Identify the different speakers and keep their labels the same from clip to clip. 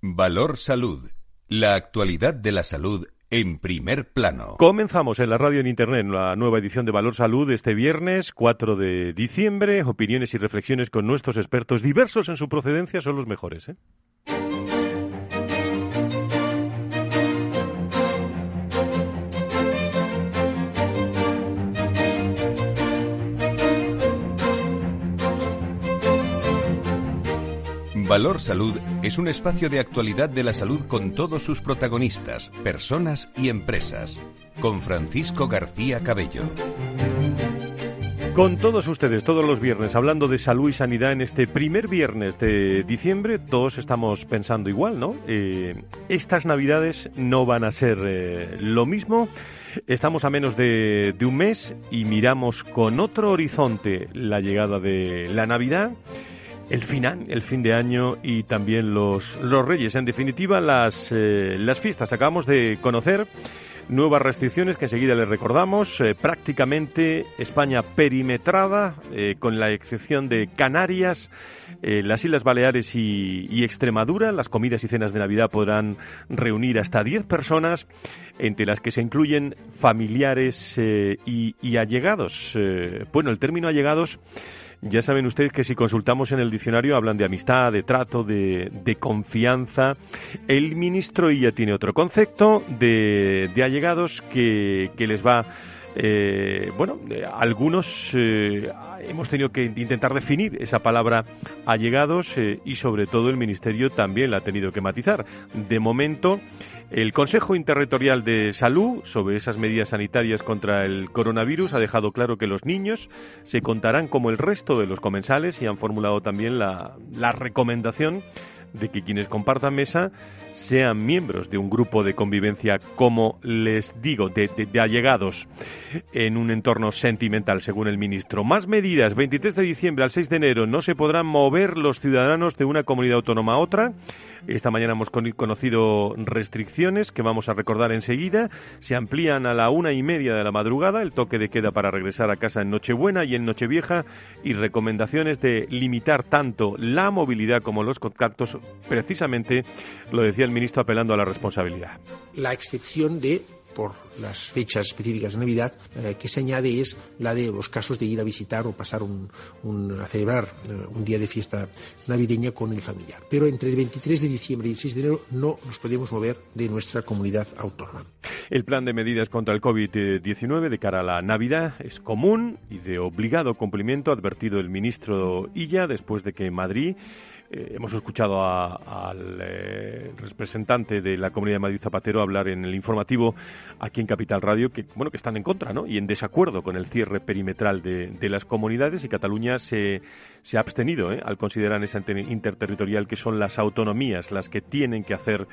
Speaker 1: Valor Salud. La actualidad de la salud en primer plano.
Speaker 2: Comenzamos en la radio en internet la nueva edición de Valor Salud este viernes 4 de diciembre. Opiniones y reflexiones con nuestros expertos diversos en su procedencia son los mejores. ¿eh?
Speaker 1: Valor Salud es un espacio de actualidad de la salud con todos sus protagonistas, personas y empresas. Con Francisco García Cabello.
Speaker 2: Con todos ustedes, todos los viernes, hablando de salud y sanidad en este primer viernes de diciembre, todos estamos pensando igual, ¿no? Eh, estas navidades no van a ser eh, lo mismo. Estamos a menos de, de un mes y miramos con otro horizonte la llegada de la Navidad el final, el fin de año y también los, los Reyes. En definitiva, las, eh, las fiestas. Acabamos de conocer nuevas restricciones que enseguida les recordamos. Eh, prácticamente España perimetrada, eh, con la excepción de Canarias, las Islas Baleares y, Extremadura. Las comidas y cenas de Navidad podrán reunir hasta 10 personas, entre las que se incluyen familiares y, y, allegados. bueno, el término allegados ya saben ustedes que si consultamos en el diccionario hablan de amistad, de trato, de, confianza. El ministro ya tiene otro concepto de, allegados que, les va... Eh, bueno, algunos eh, hemos tenido que intentar definir esa palabra allegados eh, y sobre todo el Ministerio también la ha tenido que matizar. De momento, el Consejo Interterritorial de Salud sobre esas medidas sanitarias contra el coronavirus ha dejado claro que los niños se contarán como el resto de los comensales y han formulado también la, recomendación de que quienes compartan mesa sean miembros de un grupo de convivencia, como les digo, de, allegados en un entorno sentimental, según el ministro. Más medidas. 23 de diciembre al 6 de enero no se podrán mover los ciudadanos de una comunidad autónoma a otra esta mañana hemos conocido restricciones que vamos a recordar enseguida. Se amplían a la una y media de la madrugada el toque de queda para regresar a casa en Nochebuena y en Nochevieja y recomendaciones de limitar tanto la movilidad como los contactos. Precisamente lo decía el ministro apelando a la responsabilidad.
Speaker 3: La excepción de por las fechas específicas de Navidad, eh, que se añade es la de los casos de ir a visitar o pasar un, a celebrar eh, un día de fiesta navideña con el familiar. Pero entre el 23 de diciembre y el 6 de enero no nos podemos mover de nuestra comunidad autónoma.
Speaker 2: El plan de medidas contra el COVID-19 de cara a la Navidad es común y de obligado cumplimiento, advertido el ministro Illa después de que Madrid eh, hemos escuchado al eh, representante de la Comunidad de Madrid Zapatero hablar en el informativo aquí en Capital Radio que bueno que están en contra ¿no? y en desacuerdo con el cierre perimetral de, de las comunidades y Cataluña se, se ha abstenido ¿eh? al considerar esa interterritorial que son las autonomías las que tienen que hacer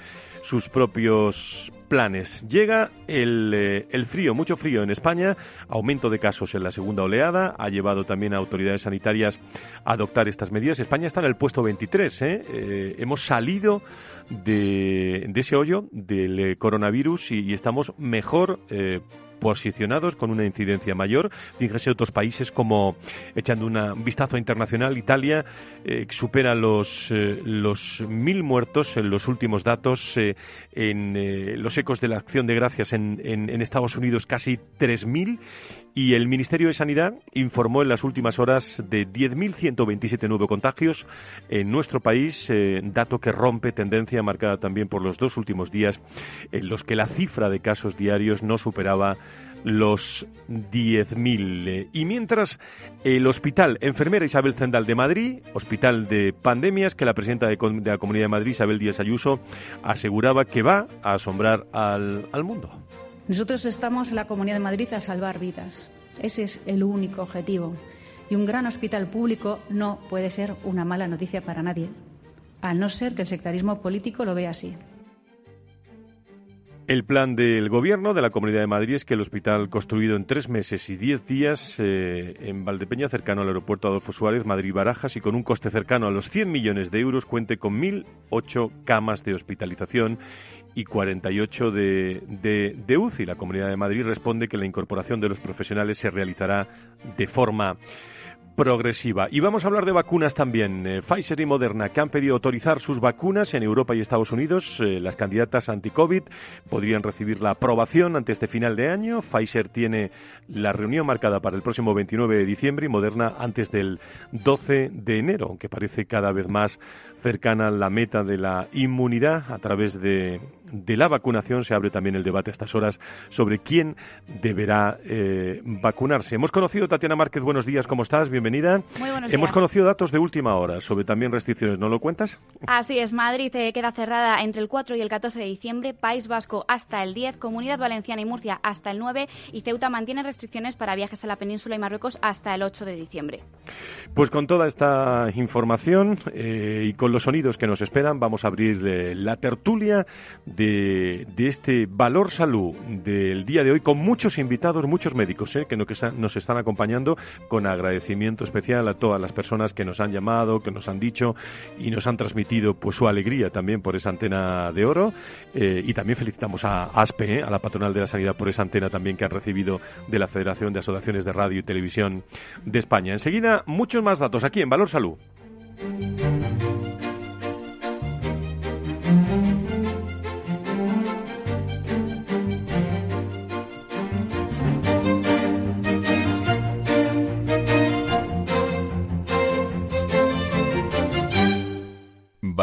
Speaker 2: sus propios planes. Llega el, eh, el, frío, mucho frío en España, aumento de casos en la segunda oleada, ha llevado también a autoridades sanitarias a adoptar estas medidas. España está en el puesto 23, ¿eh? Hemos salido de, de, ese hoyo del coronavirus y estamos mejor posicionados con una incidencia mayor. Fíjese otros países como, echando un vistazo internacional, Italia eh, supera los, eh, los mil muertos en los últimos datos. Eh, en los ecos de la acción de gracias en, en, en Estados Unidos casi 3.000 y el Ministerio de Sanidad informó en las últimas horas de 10.127 nuevos contagios en nuestro país, eh, dato que rompe tendencia marcada también por los dos últimos días en los que la cifra de casos diarios no superaba los 10.000. Y mientras el Hospital Enfermera Isabel Zendal de Madrid, Hospital de Pandemias, que la presidenta de, la Comunidad de Madrid, Isabel Díaz Ayuso, aseguraba que va a asombrar al, al mundo.
Speaker 4: Nosotros estamos en la Comunidad de Madrid a salvar vidas. Ese es el único objetivo. Y un gran hospital público no puede ser una mala noticia para nadie, a no ser que el sectarismo político lo vea así.
Speaker 2: El plan del Gobierno de la Comunidad de Madrid es que el hospital construido en tres meses y diez días eh, en Valdepeña, cercano al aeropuerto Adolfo Suárez, Madrid-Barajas, y con un coste cercano a los 100 millones de euros, cuente con 1.008 camas de hospitalización y 48 de, de, de UCI. La Comunidad de Madrid responde que la incorporación de los profesionales se realizará de forma progresiva. Y vamos a hablar de vacunas también. Eh, Pfizer y Moderna, que han pedido autorizar sus vacunas en Europa y Estados Unidos. Eh, las candidatas anti-COVID podrían recibir la aprobación antes de final de año. Pfizer tiene la reunión marcada para el próximo 29 de diciembre y Moderna antes del 12 de enero, aunque parece cada vez más cercana la meta de la inmunidad a través de, la vacunación. Se abre también el debate a estas horas sobre quién deberá eh, vacunarse. Hemos conocido, Tatiana Márquez, buenos días, ¿cómo estás? Bienvenida.
Speaker 5: Muy buenos
Speaker 2: Hemos conocido datos de última hora sobre también restricciones, ¿no lo cuentas?
Speaker 5: Así es, Madrid eh, queda cerrada entre el 4 y el 14 de diciembre, País Vasco hasta el 10, Comunidad Valenciana y Murcia hasta el 9 y Ceuta mantiene restricciones para viajes a la península y Marruecos hasta el 8 de diciembre.
Speaker 2: Pues con toda esta información eh, y con los sonidos que nos esperan, vamos a abrir eh, la tertulia de, este Valor Salud del día de hoy con muchos invitados, muchos médicos que nos están acompañando con agradecimiento especial a todas las personas que nos han llamado, que nos han dicho y nos han transmitido pues su alegría también por esa antena de oro eh, y también felicitamos a ASPE, a la patronal de la sanidad por esa antena también que han recibido de la Federación de Asociaciones de Radio y Televisión de España. Enseguida muchos más datos aquí en Valor Salud.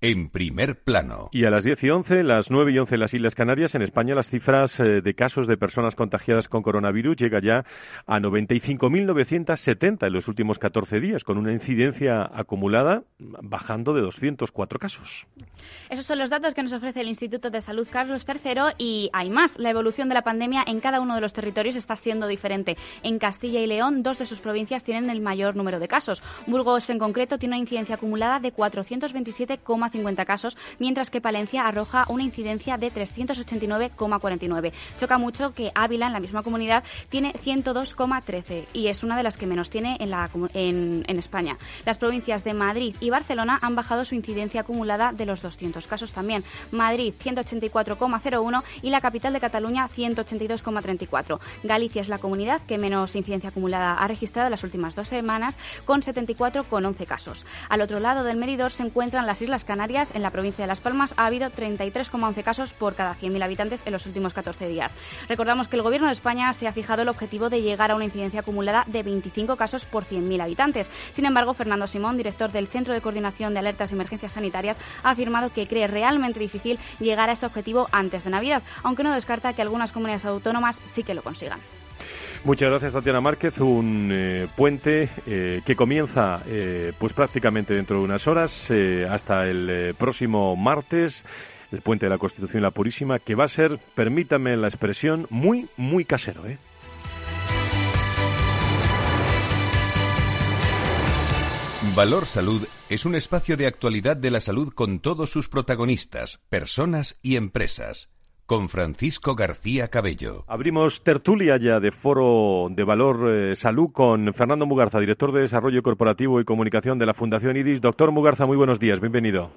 Speaker 1: en primer plano.
Speaker 2: Y a las 10 y 11, las 9 y 11 en las Islas Canarias, en España las cifras eh, de casos de personas contagiadas con coronavirus llega ya a 95.970 en los últimos 14 días, con una incidencia acumulada bajando de 204 casos.
Speaker 5: Esos son los datos que nos ofrece el Instituto de Salud Carlos III y hay más. La evolución de la pandemia en cada uno de los territorios está siendo diferente. En Castilla y León, dos de sus provincias tienen el mayor número de casos. Burgos, en concreto, tiene una incidencia acumulada de 427,5 50 casos, mientras que Palencia arroja una incidencia de 389,49. Choca mucho que Ávila, en la misma comunidad, tiene 102,13 y es una de las que menos tiene en, la, en, en España. Las provincias de Madrid y Barcelona han bajado su incidencia acumulada de los 200 casos también. Madrid 184,01 y la capital de Cataluña 182,34. Galicia es la comunidad que menos incidencia acumulada ha registrado en las últimas dos semanas con 74,11 casos. Al otro lado del medidor se encuentran las Islas Canarias En la provincia de Las Palmas, ha habido 33,11 casos por cada 100.000 habitantes en los últimos 14 días. Recordamos que el Gobierno de España se ha fijado el objetivo de llegar a una incidencia acumulada de 25 casos por 100.000 habitantes. Sin embargo, Fernando Simón, director del Centro de Coordinación de Alertas y Emergencias Sanitarias, ha afirmado que cree realmente difícil llegar a ese objetivo antes de Navidad, aunque no descarta que algunas comunidades autónomas sí que lo consigan.
Speaker 2: Muchas gracias, Tatiana Márquez. Un eh, puente eh, que comienza eh, pues prácticamente dentro de unas horas hasta el próximo martes. El puente de la Constitución y la Purísima, que va a ser, permítame la expresión, muy, muy casero.
Speaker 1: Valor Salud es un espacio de actualidad de la salud con todos sus protagonistas, personas y empresas con Francisco García Cabello.
Speaker 2: Abrimos tertulia ya de Foro de Valor eh, Salud con Fernando Mugarza, director de Desarrollo Corporativo y Comunicación de la Fundación IDIS. Doctor Mugarza, muy buenos días, bienvenido.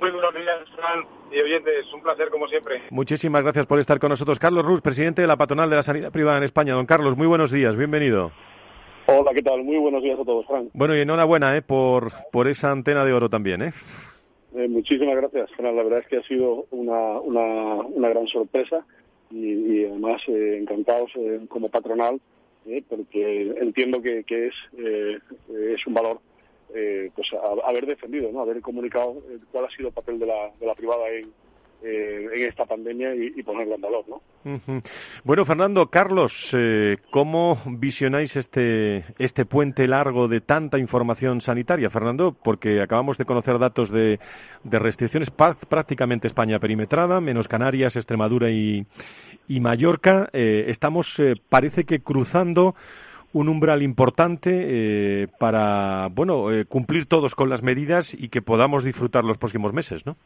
Speaker 6: Muy buenos días, Fran y oyentes. Un placer, como siempre.
Speaker 2: Muchísimas gracias por estar con nosotros. Carlos Ruz, presidente de la Patronal de la Sanidad Privada en España. Don Carlos, muy buenos días, bienvenido.
Speaker 7: Hola, ¿qué tal? Muy buenos días a todos, Fran.
Speaker 2: Bueno, y enhorabuena ¿eh? por, por esa antena de oro también. ¿eh?
Speaker 7: Eh, muchísimas gracias, La verdad es que ha sido una, una, gran sorpresa y, además eh, encantados eh, como patronal, porque entiendo que, que es, es un valor pues haber defendido, ¿no? haber comunicado cuál ha sido el papel de la, de la privada en, eh, en esta pandemia y, ponerlo en valor. ¿no?
Speaker 2: Bueno, Fernando, Carlos, eh, ¿cómo visionáis este, este puente largo de tanta información sanitaria, Fernando? Porque acabamos de conocer datos de, de restricciones prácticamente España perimetrada, menos Canarias, Extremadura y, y Mallorca. Eh, estamos, parece que cruzando un umbral importante para bueno cumplir todos con las medidas y que podamos disfrutar los próximos meses, ¿no?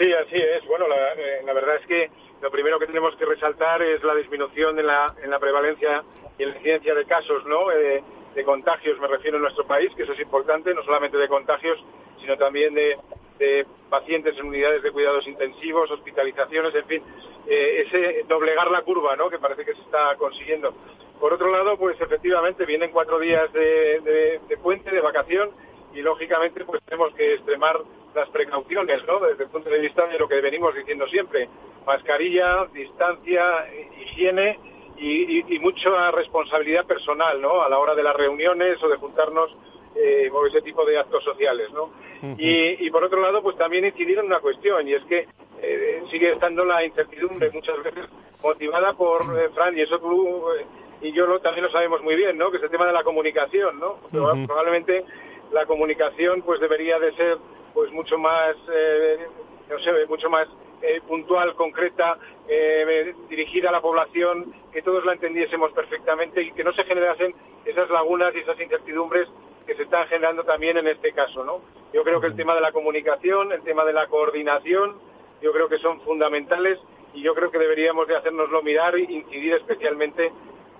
Speaker 6: Sí, así es. Bueno, eh, la, verdad es que lo primero que tenemos que resaltar es la disminución en la, en la prevalencia y en la incidencia de casos, ¿no? Eh, de contagios, me refiero en nuestro país, que eso es importante, no solamente de contagios, sino también de, de pacientes en unidades de cuidados intensivos, hospitalizaciones, en fin, eh, ese doblegar la curva, ¿no? Que parece que se está consiguiendo. Por otro lado, pues efectivamente vienen cuatro días de, de puente, de vacación, y lógicamente pues tenemos que extremar las precauciones, ¿no? Desde el punto de vista de lo que venimos diciendo siempre, mascarilla, distancia, higiene y, mucha responsabilidad personal, ¿no? A la hora de las reuniones o de juntarnos eh, o ese tipo de actos sociales, ¿no? y, por otro lado, pues también incidir en una cuestión y es que eh, sigue estando la incertidumbre muchas veces motivada por eh, Fran y eso tú eh, y yo lo, también lo sabemos muy bien, ¿no? Que es el tema de la comunicación, ¿no? Probablemente la comunicación pues debería de ser pues mucho más eh, no sé mucho más eh, puntual concreta eh, dirigida a la población que todos la entendiésemos perfectamente y que no se generasen esas lagunas y esas incertidumbres que se están generando también en este caso no yo creo que el tema de la comunicación el tema de la coordinación yo creo que son fundamentales y yo creo que deberíamos de hacernoslo mirar e incidir especialmente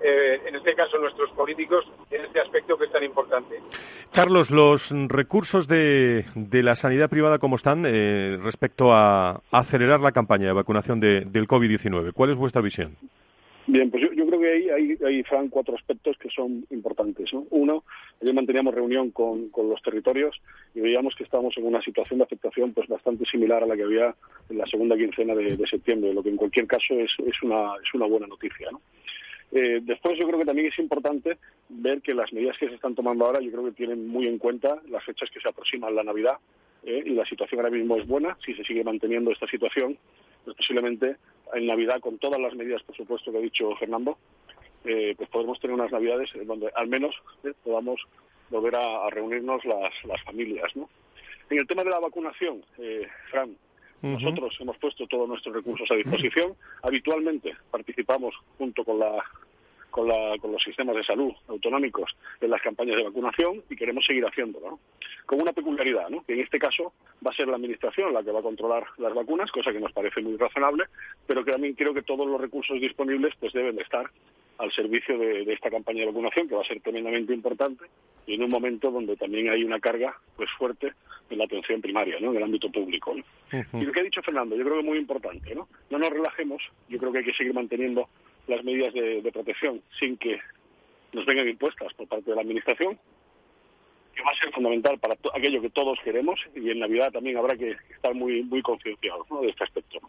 Speaker 6: eh, en este caso nuestros políticos, en este aspecto que es tan importante.
Speaker 2: Carlos, los recursos de, la sanidad privada, ¿cómo están eh, respecto a, acelerar la campaña de vacunación del COVID-19? ¿Cuál es vuestra visión?
Speaker 7: Bien, pues yo, creo que hay, hay, hay, Fran, cuatro aspectos que son importantes. Uno, ayer manteníamos reunión con, los territorios y veíamos que estábamos en una situación de afectación pues bastante similar a la que había en la segunda quincena de, de septiembre, lo que en cualquier caso es, es, una, es una buena noticia. ¿no? Eh, después yo creo que también es importante ver que las medidas que se están tomando ahora yo creo que tienen muy en cuenta las fechas que se aproximan la Navidad eh, y la situación ahora mismo es buena. Si se sigue manteniendo esta situación, pues posiblemente en Navidad, con todas las medidas, por supuesto, que ha dicho Fernando, eh, pues podemos tener unas Navidades donde al menos podamos volver a, reunirnos las, familias. ¿no? En el tema de la vacunación, Fran, nosotros hemos puesto todos nuestros recursos a disposición. Habitualmente participamos junto con la con, los sistemas de salud autonómicos en las campañas de vacunación y queremos seguir haciéndolo, con una peculiaridad, ¿no? que en este caso va a ser la Administración la que va a controlar las vacunas, cosa que nos parece muy razonable, pero que también creo que todos los recursos disponibles pues deben de estar al servicio de, esta campaña de vacunación, que va a ser tremendamente importante y en un momento donde también hay una carga pues fuerte en la atención primaria, ¿no? en el ámbito público. Y lo que ha dicho Fernando, yo creo que es muy importante, ¿no? No nos relajemos, yo creo que hay que seguir manteniendo las medidas de, protección sin que nos vengan impuestas por parte de la Administración, que va a ser fundamental para aquello que todos queremos y en Navidad también habrá que estar muy muy concienciados de este aspecto.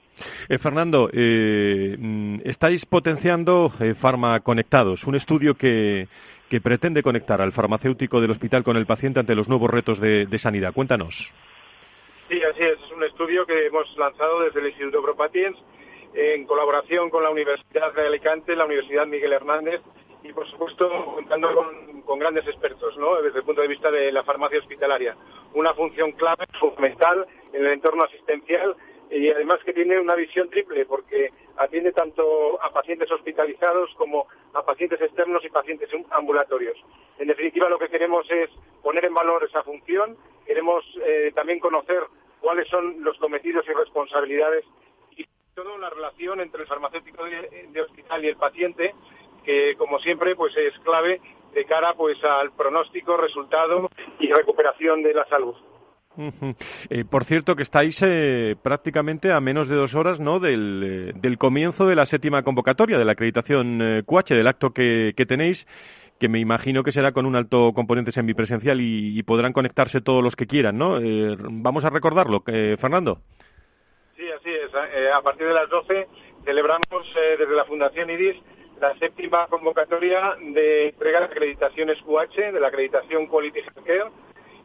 Speaker 2: Eh, Fernando, eh, mm, estáis potenciando eh, Conectados, un estudio que, que pretende conectar al farmacéutico del hospital con el paciente ante los nuevos retos de, sanidad. Cuéntanos.
Speaker 6: Sí, así es. Es un estudio que hemos lanzado desde el Instituto ProPatients en colaboración con la Universidad de Alicante, la Universidad Miguel Hernández y, por supuesto, contando con, grandes expertos, ¿no? Desde el punto de vista de la farmacia hospitalaria. Una función clave, fundamental en el entorno asistencial y además que tiene una visión triple porque atiende tanto a pacientes hospitalizados como a pacientes externos y pacientes ambulatorios. En definitiva, lo que queremos es poner en valor esa función, queremos eh, también conocer cuáles son los cometidos y responsabilidades y todo la relación entre el farmacéutico de, hospital y el paciente, que como siempre pues es clave de cara pues al pronóstico, resultado y recuperación de la salud.
Speaker 2: Eh, por cierto, que estáis eh, prácticamente a menos de dos horas ¿no? del, eh, del, comienzo de la séptima convocatoria de la acreditación QH, del acto que, tenéis, que me imagino que será con un alto componente semipresencial y, y podrán conectarse todos los que quieran. ¿no? vamos a recordarlo, Fernando.
Speaker 6: Sí, así es. a partir de las 12 celebramos desde la Fundación IDIS la séptima convocatoria de entrega de acreditaciones QH, de la acreditación Quality Healthcare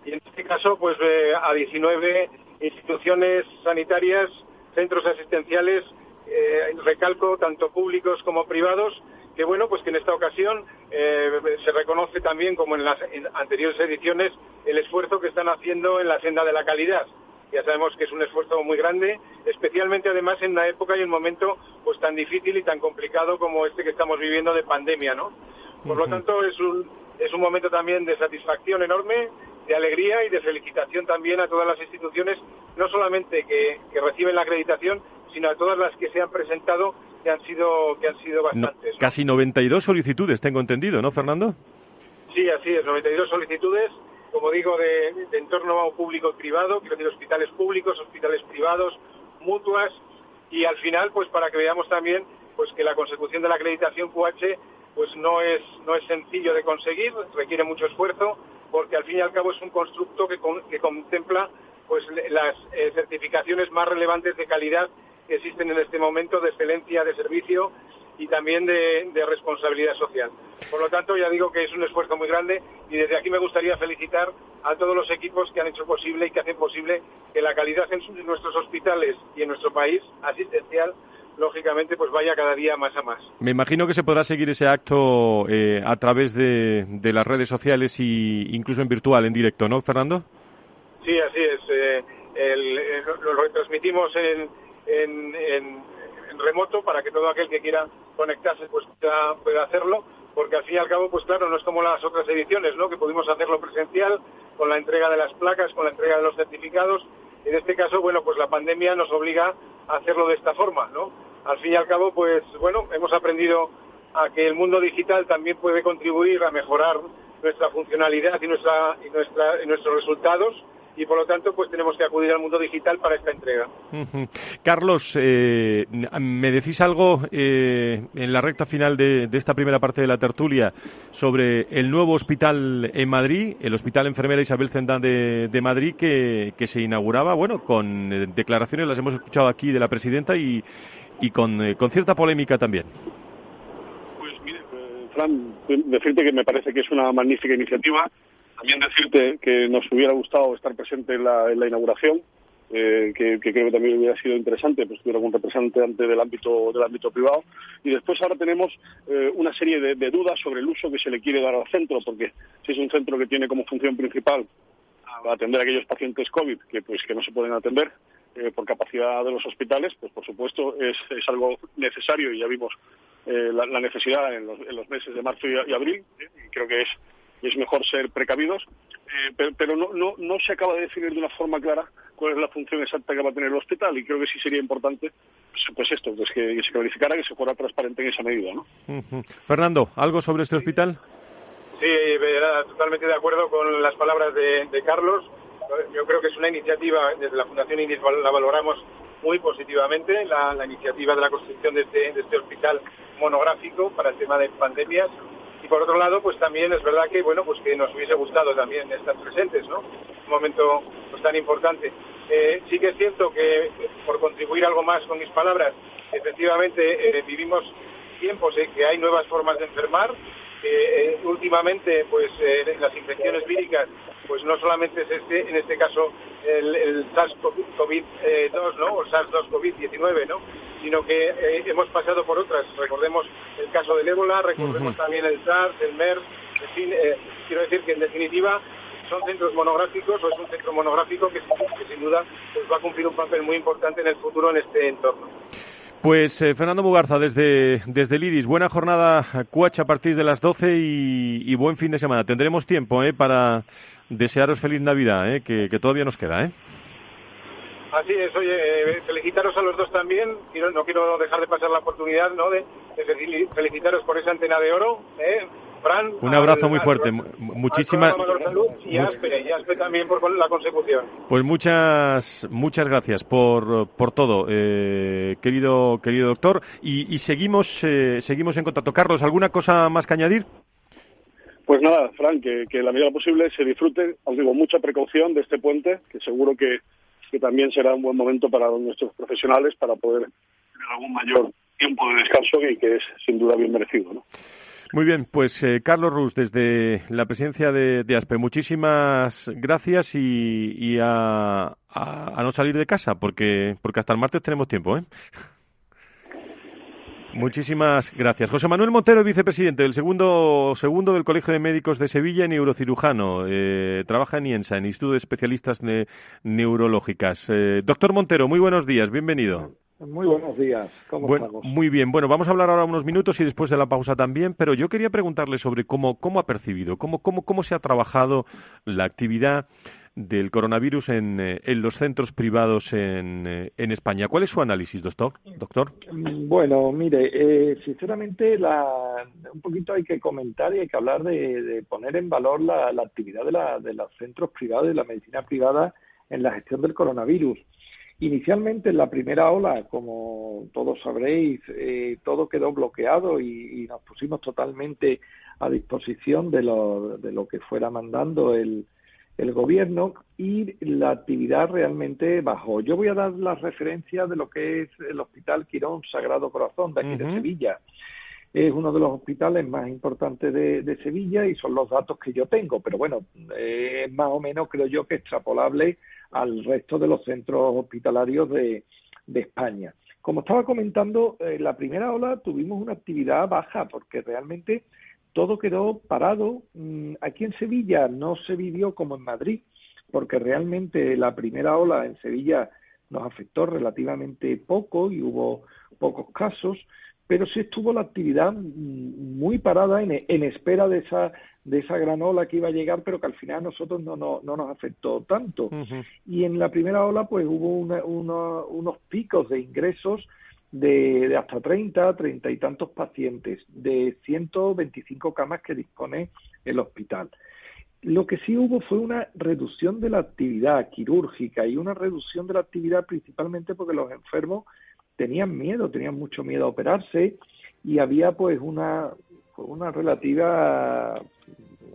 Speaker 6: y en este caso pues eh, a 19 instituciones sanitarias, centros asistenciales, eh, recalco tanto públicos como privados, que bueno pues que en esta ocasión eh, se reconoce también como en las anteriores ediciones el esfuerzo que están haciendo en la senda de la calidad. Ya sabemos que es un esfuerzo muy grande, especialmente además en una época y un momento pues tan difícil y tan complicado como este que estamos viviendo de pandemia, ¿no? Por lo tanto es un es un momento también de satisfacción enorme de alegría y de felicitación también a todas las instituciones, no solamente que, reciben la acreditación, sino a todas las que se han presentado, que han sido, que han sido bastantes.
Speaker 2: Casi 92 solicitudes, tengo entendido, ¿no, Fernando?
Speaker 6: Sí, así es, 92 solicitudes como digo, de, entorno público y privado, quiero decir hospitales públicos, hospitales privados, mutuas, y al final, pues para que veamos también pues que la consecución de la acreditación QH pues no es, no es sencillo de conseguir, requiere mucho esfuerzo, porque al fin y al cabo es un constructo que, que contempla pues las eh, certificaciones más relevantes de calidad que existen en este momento, de excelencia de servicio y también de, responsabilidad social. Por lo tanto, ya digo que es un esfuerzo muy grande y desde aquí me gustaría felicitar a todos los equipos que han hecho posible y que hacen posible que la calidad en nuestros hospitales y en nuestro país asistencial lógicamente pues vaya cada día más a más.
Speaker 2: Me imagino que se podrá seguir ese acto eh, a través de, las redes sociales y incluso en virtual, en directo, ¿no, Fernando?
Speaker 6: Sí, así es. Eh, lo retransmitimos en, en, remoto para que todo aquel que quiera conectarse pues pueda, hacerlo, porque al fin y al cabo, pues claro, no es como las otras ediciones, ¿no? Que pudimos hacerlo presencial con la entrega de las placas, con la entrega de los certificados. En este caso, bueno, pues la pandemia nos obliga a hacerlo de esta forma, ¿no? Al fin y al cabo, pues bueno, hemos aprendido a que el mundo digital también puede contribuir a mejorar nuestra funcionalidad y nuestra y nuestra y nuestros resultados y por lo tanto pues tenemos que acudir al mundo digital para esta entrega.
Speaker 2: Carlos, eh, ¿me decís algo eh, en la recta final de, esta primera parte de la tertulia sobre el nuevo hospital en Madrid, el Hospital Enfermera Isabel Zendán de, Madrid, que, se inauguraba, bueno, con eh, declaraciones, las hemos escuchado aquí de la presidenta y, y con, con cierta polémica también?
Speaker 7: Pues mire, Fran, decirte que me parece que es una magnífica iniciativa también decirte que nos hubiera gustado estar presente en la, inauguración, eh, que, creo que también hubiera sido interesante, pues tuviera algún representante del ámbito del ámbito privado. Y después ahora tenemos eh, una serie de, dudas sobre el uso que se le quiere dar al centro, porque si es un centro que tiene como función principal atender a aquellos pacientes COVID que pues que no se pueden atender eh, por capacidad de los hospitales, pues por supuesto es, es algo necesario y ya vimos la, necesidad en los, meses de marzo y, y abril. y creo que es y es mejor ser precavidos, eh, pero, no, no, no se acaba de definir de una forma clara cuál es la función exacta que va a tener el hospital y creo que sí sería importante pues, pues esto, pues que, se clarificara, que se fuera transparente en esa medida. ¿no?
Speaker 2: Fernando, ¿algo sobre este hospital?
Speaker 6: Sí, totalmente de acuerdo con las palabras de, Carlos. Yo creo que es una iniciativa, desde la Fundación INIS la valoramos muy positivamente, la, iniciativa de la construcción de este, de este hospital monográfico para el tema de pandemias y por otro lado pues también es verdad que bueno pues que nos hubiese gustado también estar presentes no un momento pues tan importante. Eh, sí que es cierto que por contribuir algo más con mis palabras efectivamente eh, vivimos tiempos en que hay nuevas formas de enfermar. Eh, últimamente pues las infecciones víricas pues no solamente es este en este caso el, SARS-CoV-2 no o SARS-2-COVID-19 no sino que eh, hemos pasado por otras. Recordemos el caso del ébola, recordemos también el SARS, el MERS, en fin, eh, quiero decir que en definitiva son centros monográficos o es un centro monográfico que, sin duda pues, va a cumplir un papel muy importante en el futuro en este entorno.
Speaker 2: Pues eh, Fernando Mugarza, desde, desde Lidis, buena jornada Cuacha a partir de las 12 y, buen fin de semana. Tendremos tiempo para desearos feliz Navidad, que, que todavía nos queda. ¿eh?
Speaker 6: Así es, oye, eh, felicitaros a los dos también. no quiero dejar de pasar la oportunidad ¿no? de, felicitaros por esa antena de oro. ¿eh? Fran,
Speaker 2: un abrazo muy fuerte. Muchísimas
Speaker 6: y Aspe, también por la consecución.
Speaker 2: Pues muchas muchas gracias por, por todo, eh, querido querido doctor. Y, seguimos eh, seguimos en contacto. Carlos, ¿alguna cosa más que añadir?
Speaker 7: Pues nada, Fran, que, que la medida posible se disfrute, os digo, mucha precaución de este puente, que seguro que que también será un buen momento para nuestros profesionales para poder tener algún mayor tiempo de descanso y que es sin duda bien merecido. ¿no?
Speaker 2: Muy bien, pues eh, Carlos Rus, desde la presidencia de, ASPE, muchísimas gracias y, a, a, no salir de casa, porque, porque hasta el martes tenemos tiempo. ¿eh? Muchísimas gracias. José Manuel Montero, vicepresidente del segundo, segundo del Colegio de Médicos de Sevilla, neurocirujano. Eh, trabaja en IENSA, en Instituto de Especialistas Neurológicas. Eh, doctor Montero, muy buenos días, bienvenido.
Speaker 8: Muy buenos días. ¿Cómo
Speaker 2: estamos? Muy bien. Bueno, vamos a hablar ahora unos minutos y después de la pausa también, pero yo quería preguntarle sobre cómo, cómo ha percibido, cómo, cómo, cómo se ha trabajado la actividad del coronavirus en, eh, los centros privados en, eh, en, España. ¿Cuál es su análisis, doctor? doctor?
Speaker 8: Bueno, mire, eh, sinceramente la, un poquito hay que comentar y hay que hablar de, poner en valor la, actividad de, la, de los centros privados y la medicina privada en la gestión del coronavirus. Inicialmente, en la primera ola, como todos sabréis, eh, todo quedó bloqueado y, nos pusimos totalmente a disposición de lo, de lo que fuera mandando el, el gobierno y la actividad realmente bajó. Yo voy a dar las referencias de lo que es el Hospital Quirón Sagrado Corazón de aquí de Sevilla. Es uno de los hospitales más importantes de, Sevilla y son los datos que yo tengo, pero bueno, es más o menos creo yo que extrapolable al resto de los centros hospitalarios de, España. Como estaba comentando, en la primera ola tuvimos una actividad baja porque realmente todo quedó parado. Mm, aquí en Sevilla no se vivió como en Madrid, porque realmente la primera ola en Sevilla nos afectó relativamente poco y hubo pocos casos, pero sí estuvo la actividad mm, muy parada en, espera de esa de esa gran ola que iba a llegar, pero que al final a nosotros no, no, no nos afectó tanto. Y en la primera ola, pues hubo unos picos de ingresos de, hasta 30, 30 y tantos pacientes, de 125 camas que dispone el hospital. Lo que sí hubo fue una reducción de la actividad quirúrgica y una reducción de la actividad principalmente porque los enfermos tenían miedo, tenían mucho miedo a operarse y había pues una, una relativa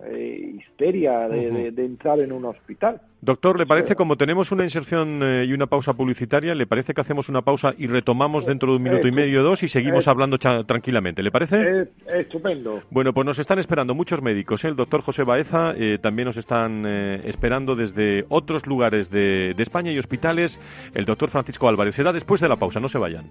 Speaker 8: eh, histeria de, entrar en un hospital.
Speaker 2: Doctor, ¿le parece, como tenemos una inserción eh, y una pausa publicitaria, ¿le parece que hacemos una pausa y retomamos dentro de un minuto y medio o dos y seguimos hablando tranquilamente? ¿Le parece?
Speaker 8: estupendo.
Speaker 2: Bueno, pues nos están esperando muchos médicos. ¿eh? El doctor José Baeza también nos están esperando desde otros lugares de, de España y hospitales. El doctor Francisco Álvarez. Será después de la pausa, no se vayan.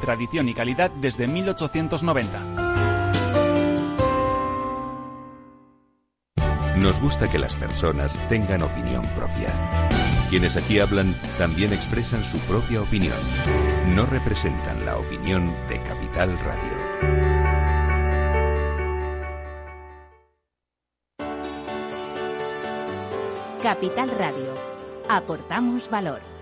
Speaker 9: tradición y calidad desde 1890.
Speaker 1: Nos gusta que las personas tengan opinión propia. Quienes aquí hablan también expresan su propia opinión. No representan la opinión de Capital Radio.
Speaker 10: Capital Radio. Aportamos valor.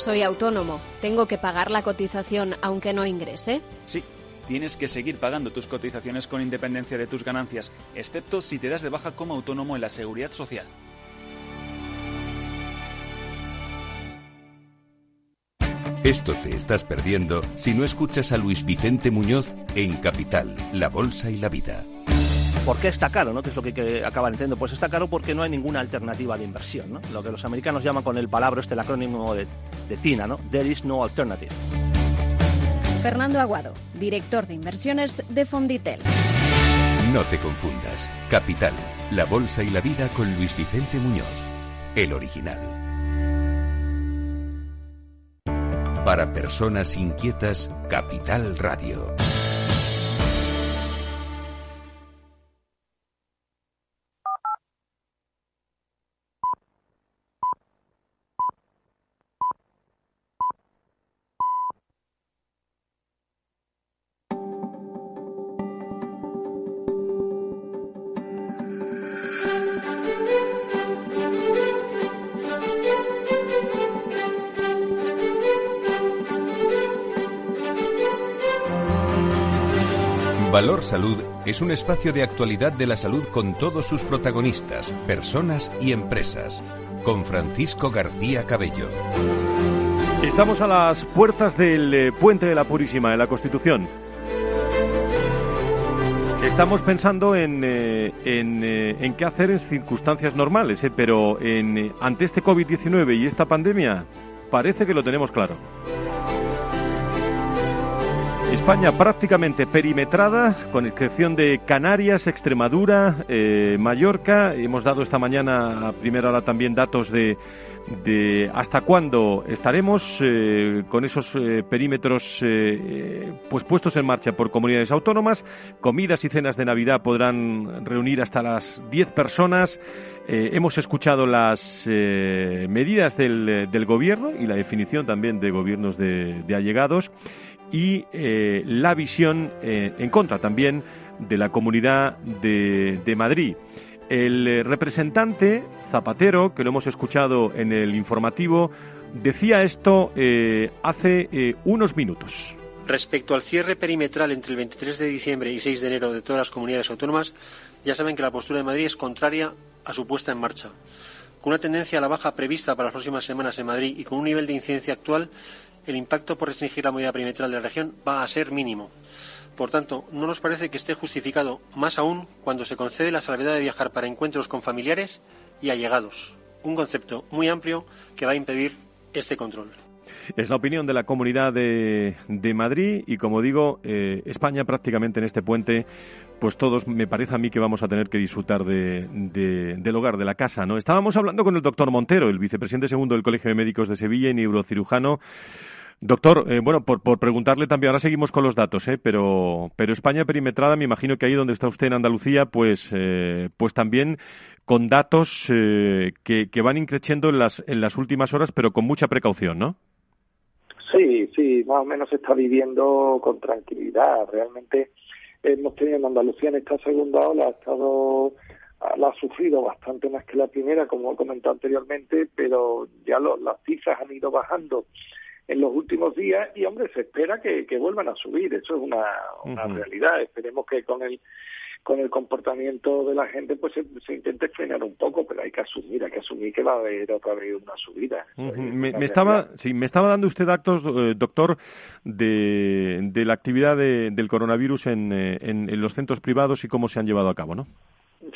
Speaker 11: Soy autónomo. ¿Tengo que pagar la cotización aunque no ingrese?
Speaker 9: Sí. Tienes que seguir pagando tus cotizaciones con independencia de tus ganancias, excepto si te das de baja como autónomo en la seguridad social.
Speaker 1: Esto te estás perdiendo si no escuchas a Luis Vicente Muñoz en Capital, La Bolsa y la Vida.
Speaker 12: ¿Por qué está caro? ¿no? ¿Qué es lo que, que acaban entendiendo? Pues está caro porque no hay ninguna alternativa de inversión. ¿no? Lo que los americanos llaman con el palabra, este el acrónimo de, de TINA, ¿no? There is no alternative.
Speaker 11: Fernando Aguado, director de inversiones de Fonditel.
Speaker 1: No te confundas. Capital, la bolsa y la vida con Luis Vicente Muñoz, el original. Para personas inquietas, Capital Radio. Salud es un espacio de actualidad de la salud con todos sus protagonistas, personas y empresas. Con Francisco García Cabello.
Speaker 2: Estamos a las puertas del eh, puente de la Purísima, de la Constitución. Estamos pensando en, eh, eh, en, qué hacer en circunstancias normales, pero ante este COVID-19 y esta pandemia parece que lo tenemos claro. España prácticamente perimetrada, con excepción de Canarias, Extremadura, eh, Mallorca. Hemos dado esta mañana a primera hora también datos de, de hasta cuándo estaremos eh, con esos eh, perímetros pues puestos en marcha por comunidades autónomas. Comidas y cenas de Navidad podrán reunir hasta las 10 personas. hemos escuchado las medidas del, gobierno y la definición también de gobiernos de allegados y eh, la visión eh, en contra también de la Comunidad de, Madrid. El eh, representante Zapatero, que lo hemos escuchado en el informativo, decía esto hace unos minutos.
Speaker 13: Respecto al cierre perimetral entre el 23 de diciembre y 6 de enero de todas las comunidades autónomas, ya saben que la postura de Madrid es contraria a su puesta en marcha. Con una tendencia a la baja prevista para las próximas semanas en Madrid y con un nivel de incidencia actual, el impacto por restringir la movilidad perimetral de la región va a ser mínimo. Por tanto, no nos parece que esté justificado, más aún cuando se concede la salvedad de viajar para encuentros con familiares y allegados, un concepto muy amplio que va a impedir este control.
Speaker 2: Es la opinión de la Comunidad de, Madrid y, como digo, eh, España prácticamente en este puente, pues todos me parece a mí que vamos a tener que disfrutar de, del hogar, de la casa. ¿no? Estábamos hablando con el doctor Montero, el vicepresidente segundo del Colegio de Médicos de Sevilla y neurocirujano. Doctor, eh, bueno, por, por, preguntarle también, ahora seguimos con los datos, ¿eh? pero, pero España perimetrada, me imagino que ahí donde está usted en Andalucía, pues, eh, pues también con datos eh, que, que, van increciendo en las, en las últimas horas, pero con mucha precaución, ¿no?
Speaker 8: Sí, sí, más o menos se está viviendo con tranquilidad. Realmente hemos tenido en Andalucía en esta segunda ola, ha estado la ha sufrido bastante más que la primera, como he comentado anteriormente, pero ya las cifras han ido bajando en los últimos días y, hombre, se espera que, vuelvan a subir. Eso es una, una realidad. Esperemos que con el con el comportamiento de la gente pues se, intente frenar un poco, pero hay que asumir, hay que asumir que va a haber otra vez una subida.
Speaker 2: me, estaba, sí, me estaba dando usted datos, eh, doctor, de, de la actividad del coronavirus en, eh, en, en, los centros privados y cómo se han llevado a cabo, ¿no?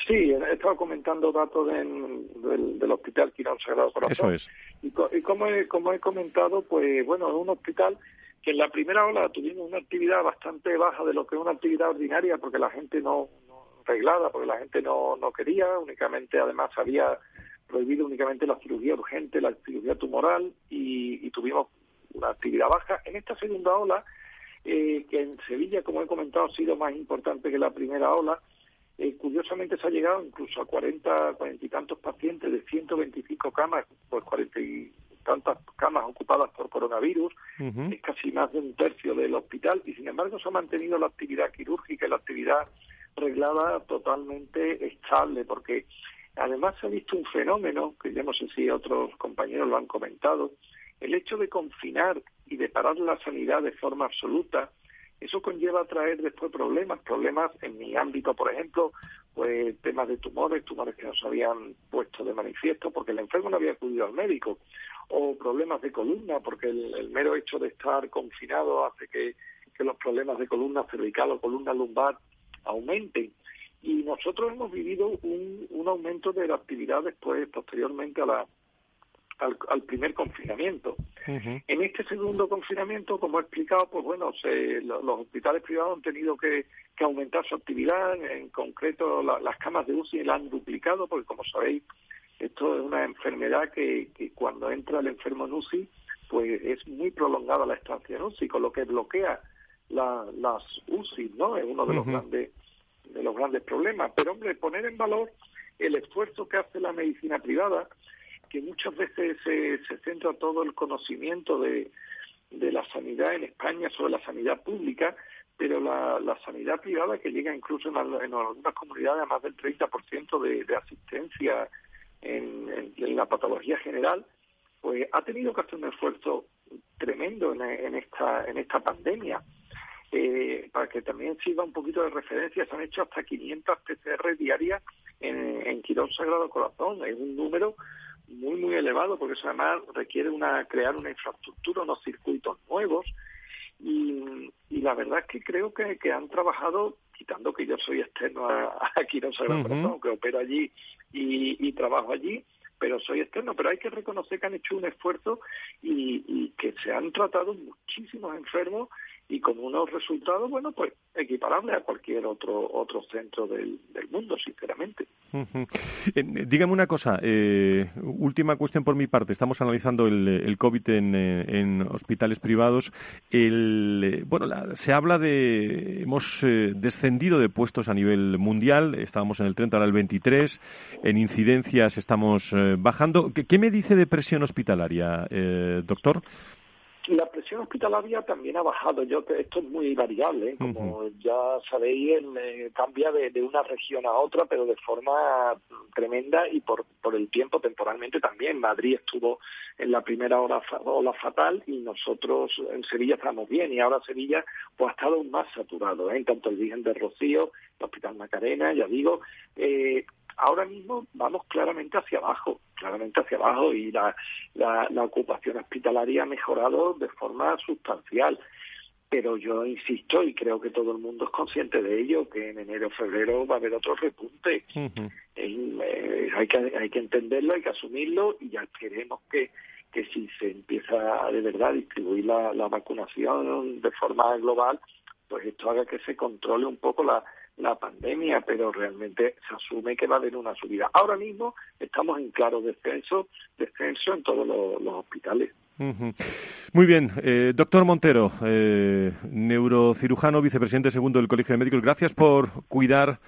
Speaker 8: Sí, he estado comentando datos del, del, Hospital Quirón Sagrado Corazón.
Speaker 2: Eso es.
Speaker 8: Y, y como, he, como he comentado, pues bueno, es un hospital que en la primera ola tuvimos una actividad bastante baja de lo que es una actividad ordinaria porque la gente no, no reglada, porque la gente no, no quería, únicamente además había prohibido únicamente la cirugía urgente, la cirugía tumoral y, tuvimos una actividad baja. En esta segunda ola, eh, que en Sevilla, como he comentado, ha sido más importante que la primera ola, eh, curiosamente se ha llegado incluso a 40, 40 y tantos pacientes de 125 camas, pues 40 y tantas camas ocupadas por coronavirus, es casi más de un tercio del hospital y sin embargo se ha mantenido la actividad quirúrgica y la actividad reglada totalmente estable porque además se ha visto un fenómeno que ya no sé si otros compañeros lo han comentado, el hecho de confinar y de parar la sanidad de forma absoluta eso conlleva traer después problemas, problemas en mi ámbito, por ejemplo, pues temas de tumores, tumores que no se habían puesto de manifiesto porque el enfermo no había acudido al médico, o problemas de columna, porque el, mero hecho de estar confinado hace que, los problemas de columna cervical o columna lumbar aumenten. Y nosotros hemos vivido un, un aumento de la actividad después, posteriormente a la, al, primer confinamiento. En este segundo confinamiento, como he explicado, pues bueno, los, hospitales privados han tenido que, aumentar su actividad, en concreto las camas de UCI la han duplicado, porque como sabéis, esto es una enfermedad que, cuando entra el enfermo en UCI, pues es muy prolongada la estancia en UCI, con lo que bloquea las UCI, ¿no? Es uno de los grandes de los grandes problemas. Pero hombre, poner en valor el esfuerzo que hace la medicina privada, que muchas veces se, centra todo el conocimiento de, de la sanidad en España sobre la sanidad pública, pero la, sanidad privada que llega incluso en, algunas comunidades a más del 30% de, de asistencia en, en, la patología general, pues ha tenido que hacer un esfuerzo tremendo en, en esta en esta pandemia. Eh, para que también sirva un poquito de referencia, se han hecho hasta 500 PCR diarias en, en Quirón Sagrado Corazón. Es un número muy, muy elevado, porque eso además requiere una crear una infraestructura, unos circuitos nuevos. Y, la verdad es que creo que, que han trabajado, quitando que yo soy externo a, a Quirón Sagrado Corazón, que opero allí y, y trabajo allí, pero soy externo, pero hay que reconocer que han hecho un esfuerzo y, y, que se han tratado muchísimos enfermos y con unos resultados, bueno, pues equiparables a cualquier otro otro centro del, mundo, sinceramente.
Speaker 2: Eh, dígame una cosa, eh, última cuestión por mi parte. Estamos analizando el, el COVID en, eh, hospitales privados. El, bueno, se habla de hemos descendido de puestos a nivel mundial. Estábamos en el 30, ahora el 23. En incidencias estamos bajando. ¿Qué, ¿Qué, me dice de presión hospitalaria, doctor?
Speaker 8: La presión hospitalaria también ha bajado. Yo esto es muy variable, ¿eh? como ya sabéis, eh, cambia de, una región a otra, pero de forma tremenda y por, por el tiempo temporalmente también. Madrid estuvo en la primera ola, ola fatal y nosotros en Sevilla estamos bien y ahora Sevilla pues ha estado más saturado, ¿eh? en tanto el Virgen de Rocío, el Hospital Macarena, ya digo. Eh, ahora mismo vamos claramente hacia abajo, claramente hacia abajo y la, la, ocupación hospitalaria ha mejorado de forma sustancial. Pero yo insisto y creo que todo el mundo es consciente de ello, que en enero o febrero va a haber otro repunte. Eh, hay, que, hay que entenderlo, hay que asumirlo y ya esperemos que, que si se empieza de verdad a distribuir la, la vacunación de forma global, pues esto haga que se controle un poco la, la pandemia, pero realmente se asume que va a haber una subida. Ahora mismo estamos en claro descenso, descenso en todos los, hospitales.
Speaker 2: Muy bien, eh, doctor Montero, eh, neurocirujano, vicepresidente segundo del Colegio de Médicos, gracias por cuidar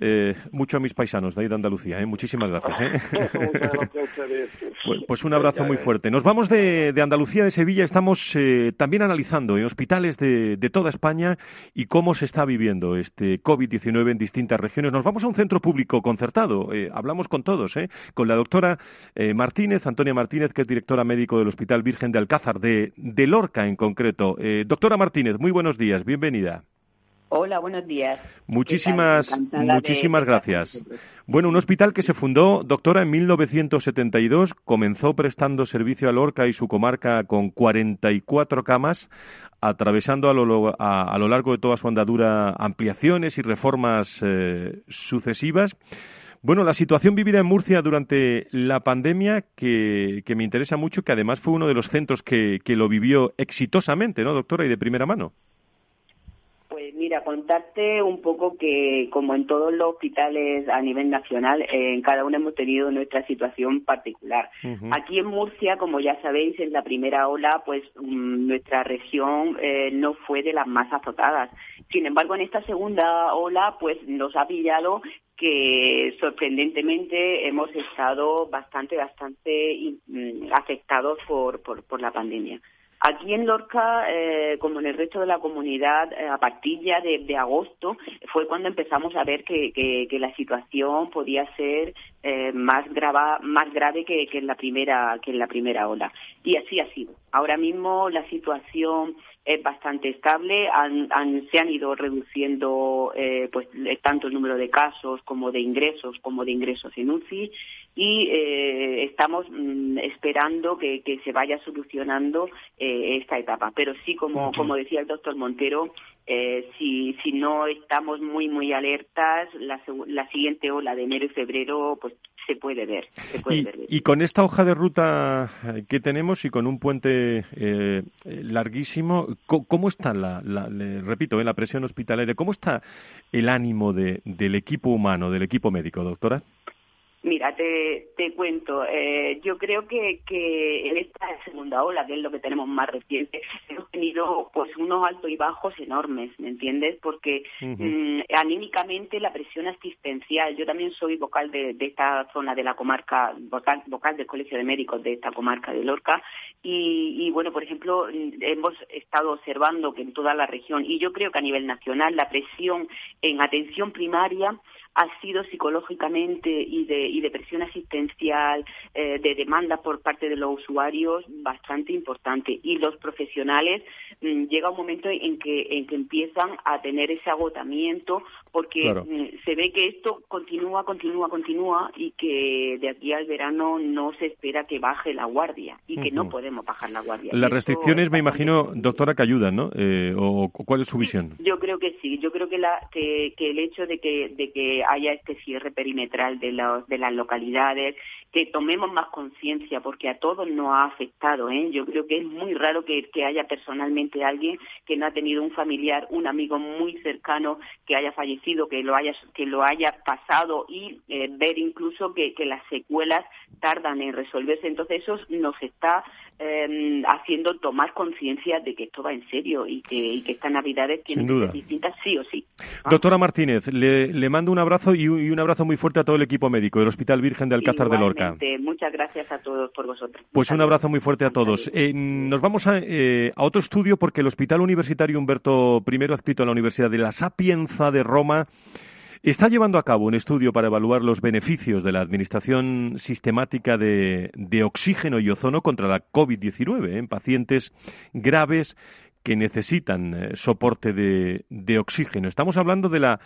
Speaker 2: eh, mucho a mis paisanos de ahí de Andalucía. ¿eh? Muchísimas gracias. ¿eh? pues, pues, un abrazo muy fuerte. Nos vamos de, Andalucía, de Sevilla. Estamos eh, también analizando en hospitales de, toda España y cómo se está viviendo este COVID-19 en distintas regiones. Nos vamos a un centro público concertado. hablamos con todos, con la doctora Martínez, Antonia Martínez, que es directora médico del Hospital Virgen de Alcázar, de, de Lorca en concreto. doctora Martínez, muy buenos días. Bienvenida.
Speaker 14: Hola, buenos días.
Speaker 2: Muchísimas, muchísimas gracias. Bueno, un hospital que se fundó, doctora, en 1972, comenzó prestando servicio a Lorca y su comarca con 44 camas, atravesando a lo, a, lo largo de toda su andadura ampliaciones y reformas eh, sucesivas. Bueno, la situación vivida en Murcia durante la pandemia, que, que, me interesa mucho, que además fue uno de los centros que, que lo vivió exitosamente, ¿no, doctora? Y de primera mano.
Speaker 14: Mira, contarte un poco que como en todos los hospitales a nivel nacional, eh, en cada uno hemos tenido nuestra situación particular. Aquí en Murcia, como ya sabéis, en la primera ola, pues mm, nuestra región eh, no fue de las más azotadas. Sin embargo, en esta segunda ola, pues nos ha pillado que sorprendentemente hemos estado bastante, bastante mm, afectados por, por la pandemia. Aquí en Lorca, eh, como en el resto de la comunidad, eh, a partir ya de, agosto fue cuando empezamos a ver que, la situación podía ser eh, más, grava, más grave que, en la primera que en la primera ola. Y así ha sido. Ahora mismo la situación es bastante estable, se han ido reduciendo pues tanto el número de casos como de ingresos como de ingresos en UCI y eh, estamos mm, esperando que, se vaya solucionando eh, esta etapa. Pero sí, como, como decía el doctor Montero, eh, si, si no estamos muy, muy alertas, la, la siguiente ola de enero y febrero, pues se puede ver. Se puede
Speaker 2: y,
Speaker 14: ver
Speaker 2: y, con esta hoja de ruta que tenemos y con un puente eh, larguísimo, ¿cómo, está la, repito, la presión hospitalaria? ¿Cómo está el ánimo de, del equipo humano, del equipo médico, doctora?
Speaker 14: Mira, te, te cuento. Eh, yo creo que, que en esta segunda ola, que es lo que tenemos más reciente, hemos tenido pues unos altos y bajos enormes, ¿me entiendes? Porque mm, anímicamente la presión asistencial, yo también soy vocal de, de esta zona de la comarca, vocal, vocal, del Colegio de Médicos de esta comarca de Lorca, y, y bueno, por ejemplo, hemos estado observando que en toda la región, y yo creo que a nivel nacional, la presión en atención primaria ha sido psicológicamente y de, y de presión asistencial, eh, de demanda por parte de los usuarios bastante importante. Y los profesionales mm, llega un momento en que, en que empiezan a tener ese agotamiento porque mm, se ve que esto continúa, continúa, continúa y que de aquí al verano no se espera que baje la guardia y que no podemos bajar la guardia.
Speaker 2: Las restricciones, me imagino, doctora, que ayudan, ¿no? Eh, ¿O cuál es su visión?
Speaker 14: Yo creo que sí. Yo creo que, la, que, que el hecho de que, de que haya este cierre perimetral de, de las localidades, que tomemos más conciencia, porque a todos nos ha afectado. ¿eh? Yo creo que es muy raro que, haya personalmente alguien que no ha tenido un familiar, un amigo muy cercano que haya fallecido, que lo haya, que lo haya pasado y eh, ver incluso que, que las secuelas tardan en resolverse. Entonces eso nos está eh, haciendo tomar conciencia de que esto va en serio y que, y que estas navidades tienen que ser distintas sí o sí.
Speaker 2: Doctora Martínez, le, le mando un abrazo y un, y un, abrazo muy fuerte a todo el equipo médico del Hospital Virgen de Alcázar de Lorca.
Speaker 14: Muchas gracias a todos por vosotros.
Speaker 2: Pues un abrazo muy fuerte a todos. Eh, nos vamos a, eh, a, otro estudio porque el Hospital Universitario Humberto I, adscrito a la Universidad de la Sapienza de Roma, Está llevando a cabo un estudio para evaluar los beneficios de la administración sistemática de, oxígeno y ozono contra la COVID-19 en pacientes graves que necesitan eh, soporte de, oxígeno. Estamos hablando de la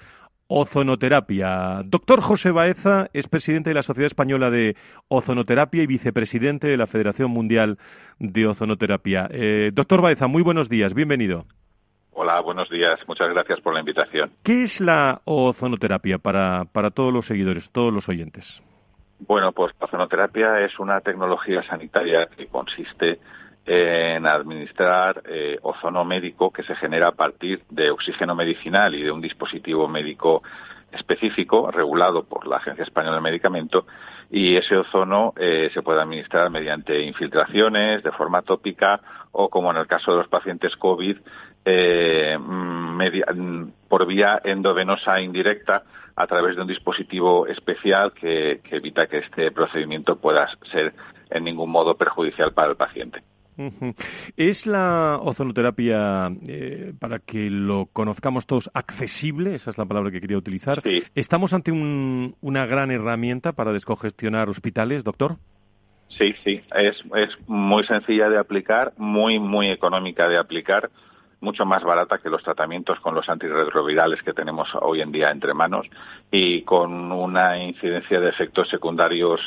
Speaker 2: ozonoterapia. Doctor José Baeza es presidente de la Sociedad Española de Ozonoterapia y vicepresidente de la Federación Mundial de Ozonoterapia. Eh, doctor Baeza, muy buenos días, bienvenido.
Speaker 15: Hola, buenos días. Muchas gracias por la invitación.
Speaker 2: ¿Qué es la ozonoterapia para, para todos los seguidores, todos los oyentes?
Speaker 15: Bueno, pues la ozonoterapia es una tecnología sanitaria que consiste en administrar eh, ozono médico que se genera a partir de oxígeno medicinal y de un dispositivo médico específico regulado por la Agencia Española de Medicamento y ese ozono eh, se puede administrar mediante infiltraciones de forma tópica o como en el caso de los pacientes COVID eh, mm, por vía endovenosa indirecta a través de un dispositivo especial que, evita que este procedimiento pueda ser en ningún modo perjudicial para el paciente.
Speaker 2: ¿Es la ozonoterapia, eh, para que lo conozcamos todos, accesible? Esa es la palabra que quería utilizar. ¿Estamos ante una gran herramienta para descongestionar hospitales, doctor?
Speaker 15: Sí, sí. Es, es muy sencilla de aplicar, muy, muy económica de aplicar mucho más barata que los tratamientos con los antirretrovirales que tenemos hoy en día entre manos y con una incidencia de efectos secundarios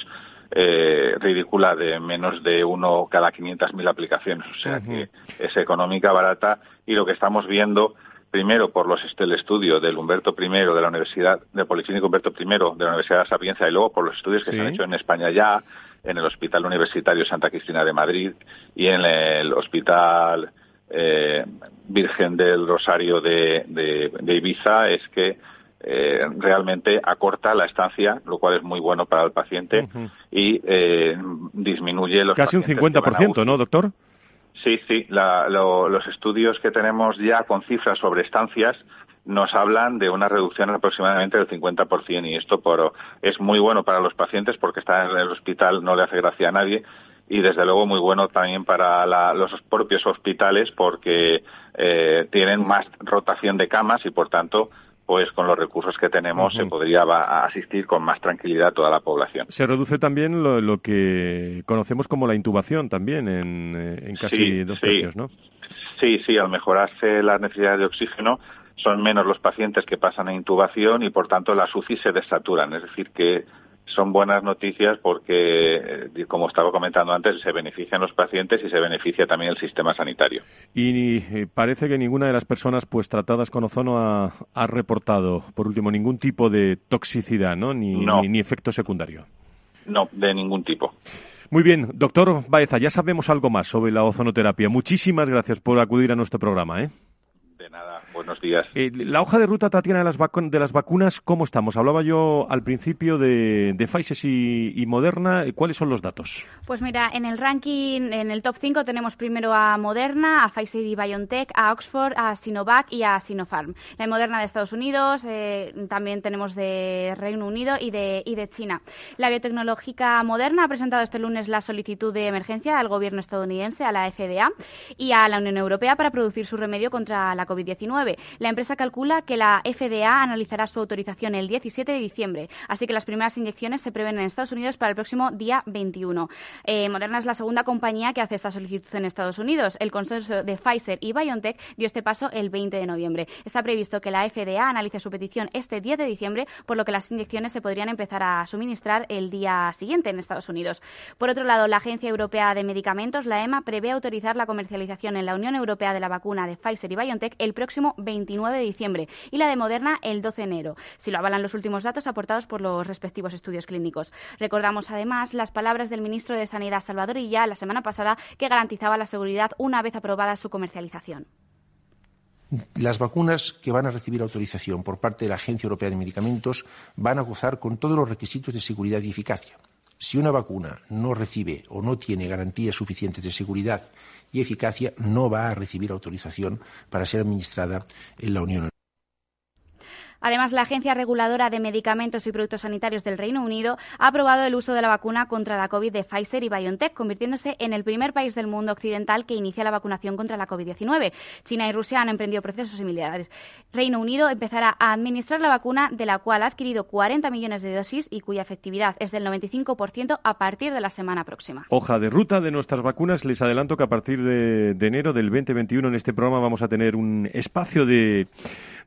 Speaker 15: eh, ridícula de menos de uno cada 500.000 aplicaciones. O sea que es económica, barata y lo que estamos viendo primero por los el estudio del Humberto I de la Universidad de Policlínico Humberto I de la Universidad de Sapiencia y luego por los estudios que se han hecho en España ya en el Hospital Universitario Santa Cristina de Madrid y en el Hospital eh, Virgen del Rosario de, Ibiza es que eh, realmente acorta la estancia, lo cual es muy bueno para el paciente y eh, disminuye los
Speaker 2: casi un 50%, ¿no, doctor?
Speaker 15: Sí, sí. los estudios que tenemos ya con cifras sobre estancias nos hablan de una reducción aproximadamente del 50% y esto por, es muy bueno para los pacientes porque estar en el hospital no le hace gracia a nadie y desde luego muy bueno también para los propios hospitales porque eh, tienen más rotación de camas y por tanto pues con los recursos que tenemos se podría asistir con más tranquilidad a toda la población.
Speaker 2: Se reduce también lo, que conocemos como la intubación también en, eh, casi dos tercios, ¿no?
Speaker 15: Sí, sí, al mejorarse las necesidades de oxígeno son menos los pacientes que pasan a intubación y por tanto las UCI se desaturan, es decir que son buenas noticias porque, eh, como estaba comentando antes, se benefician los pacientes y se beneficia también el sistema sanitario.
Speaker 2: Y eh, parece que ninguna de las personas pues tratadas con ozono ha, reportado, por último, ningún tipo de toxicidad, ¿no? Ni, ni, efecto secundario.
Speaker 15: No, de ningún tipo.
Speaker 2: Muy bien, doctor Baeza, ya sabemos algo más sobre la ozonoterapia. Muchísimas gracias por acudir a nuestro programa. ¿eh?
Speaker 15: De nada, buenos días.
Speaker 2: Eh, la hoja de ruta, Tatiana, de las, de las vacunas, ¿cómo estamos? Hablaba yo al principio de, de Pfizer y, Moderna. ¿Cuáles son los datos?
Speaker 5: Pues mira, en el ranking, en el top 5 tenemos primero a Moderna, a Pfizer y BioNTech, a Oxford, a Sinovac y a Sinopharm. La Moderna de Estados Unidos, eh, también tenemos de Reino Unido y de, y de China. La biotecnológica Moderna ha presentado este lunes la solicitud de emergencia al gobierno estadounidense, a la FDA y a la Unión Europea para producir su remedio contra la COVID-19. La empresa calcula que la FDA analizará su autorización el 17 de diciembre, así que las primeras inyecciones se prevén en Estados Unidos para el próximo día 21. Eh, Moderna es la segunda compañía que hace esta solicitud en Estados Unidos. El consenso de Pfizer y BioNTech dio este paso el 20 de noviembre. Está previsto que la FDA analice su petición este 10 de diciembre, por lo que las inyecciones se podrían empezar a suministrar el día siguiente en Estados Unidos. Por otro lado, la Agencia Europea de Medicamentos, la EMA, prevé autorizar la comercialización en la Unión Europea de la vacuna de Pfizer y BioNTech el próximo 29 de diciembre y la de Moderna el 12 de enero, si lo avalan los últimos datos aportados por los respectivos estudios clínicos. Recordamos además las palabras del ministro de Sanidad Salvador Illa la semana pasada que garantizaba la seguridad una vez aprobada su comercialización.
Speaker 3: Las vacunas que van a recibir autorización por parte de la Agencia Europea de Medicamentos van a gozar con todos los requisitos de seguridad y eficacia. Si una vacuna no recibe o no tiene garantías suficientes de seguridad y eficacia, no va a recibir autorización para ser administrada en la Unión Europea.
Speaker 5: Además, la Agencia Reguladora de Medicamentos y Productos Sanitarios del Reino Unido ha aprobado el uso de la vacuna contra la COVID de Pfizer y BioNTech, convirtiéndose en el primer país del mundo occidental que inicia la vacunación contra la COVID-19. China y Rusia han emprendido procesos similares. Reino Unido empezará a administrar la vacuna de la cual ha adquirido 40 millones de dosis y cuya efectividad es del 95% a partir de la semana próxima.
Speaker 2: Hoja de ruta de nuestras vacunas. Les adelanto que a partir de, de enero del 2021 en este programa vamos a tener un espacio de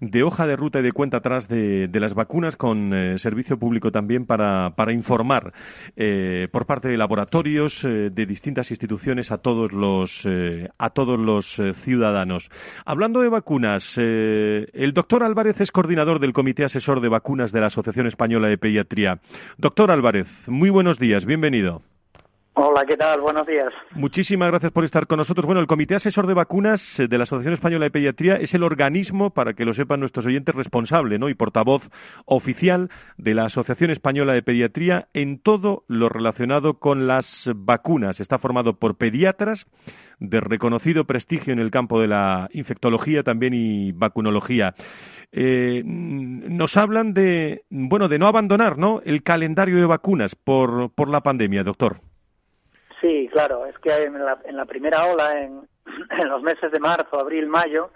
Speaker 2: de hoja de ruta y de cuenta atrás de, las vacunas con eh, servicio público también para, para informar eh, por parte de laboratorios eh, de distintas instituciones a todos los a todos los ciudadanos. Hablando de vacunas, el doctor Álvarez es coordinador del Comité Asesor de Vacunas de la Asociación Española de Pediatría. Doctor Álvarez, muy buenos días, bienvenido.
Speaker 16: Hola, ¿qué tal? Buenos días.
Speaker 2: Muchísimas gracias por estar con nosotros. Bueno, el Comité Asesor de Vacunas eh, de la Asociación Española de Pediatría es el organismo, para que lo sepan nuestros oyentes, responsable ¿no? y portavoz oficial de la Asociación Española de Pediatría en todo lo relacionado con las vacunas. Está formado por pediatras de reconocido prestigio en el campo de la infectología también y vacunología. Eh, nos hablan de, bueno, de no abandonar ¿no? el calendario de vacunas por, por la pandemia, doctor.
Speaker 16: Sí, claro, es que en la, en la primera ola, en, en, los meses de marzo, abril, mayo,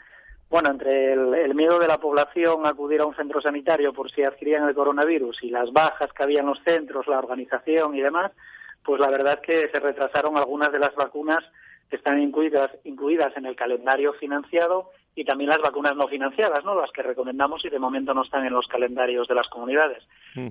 Speaker 16: bueno, entre el, miedo de la población a acudir a un centro sanitario por si adquirían el coronavirus y las bajas que había en los centros, la organización y demás, pues la verdad es que se retrasaron algunas de las vacunas que están incluidas, incluidas en el calendario financiado y también las vacunas no financiadas, ¿no? Las que recomendamos y de momento no están en los calendarios de las comunidades.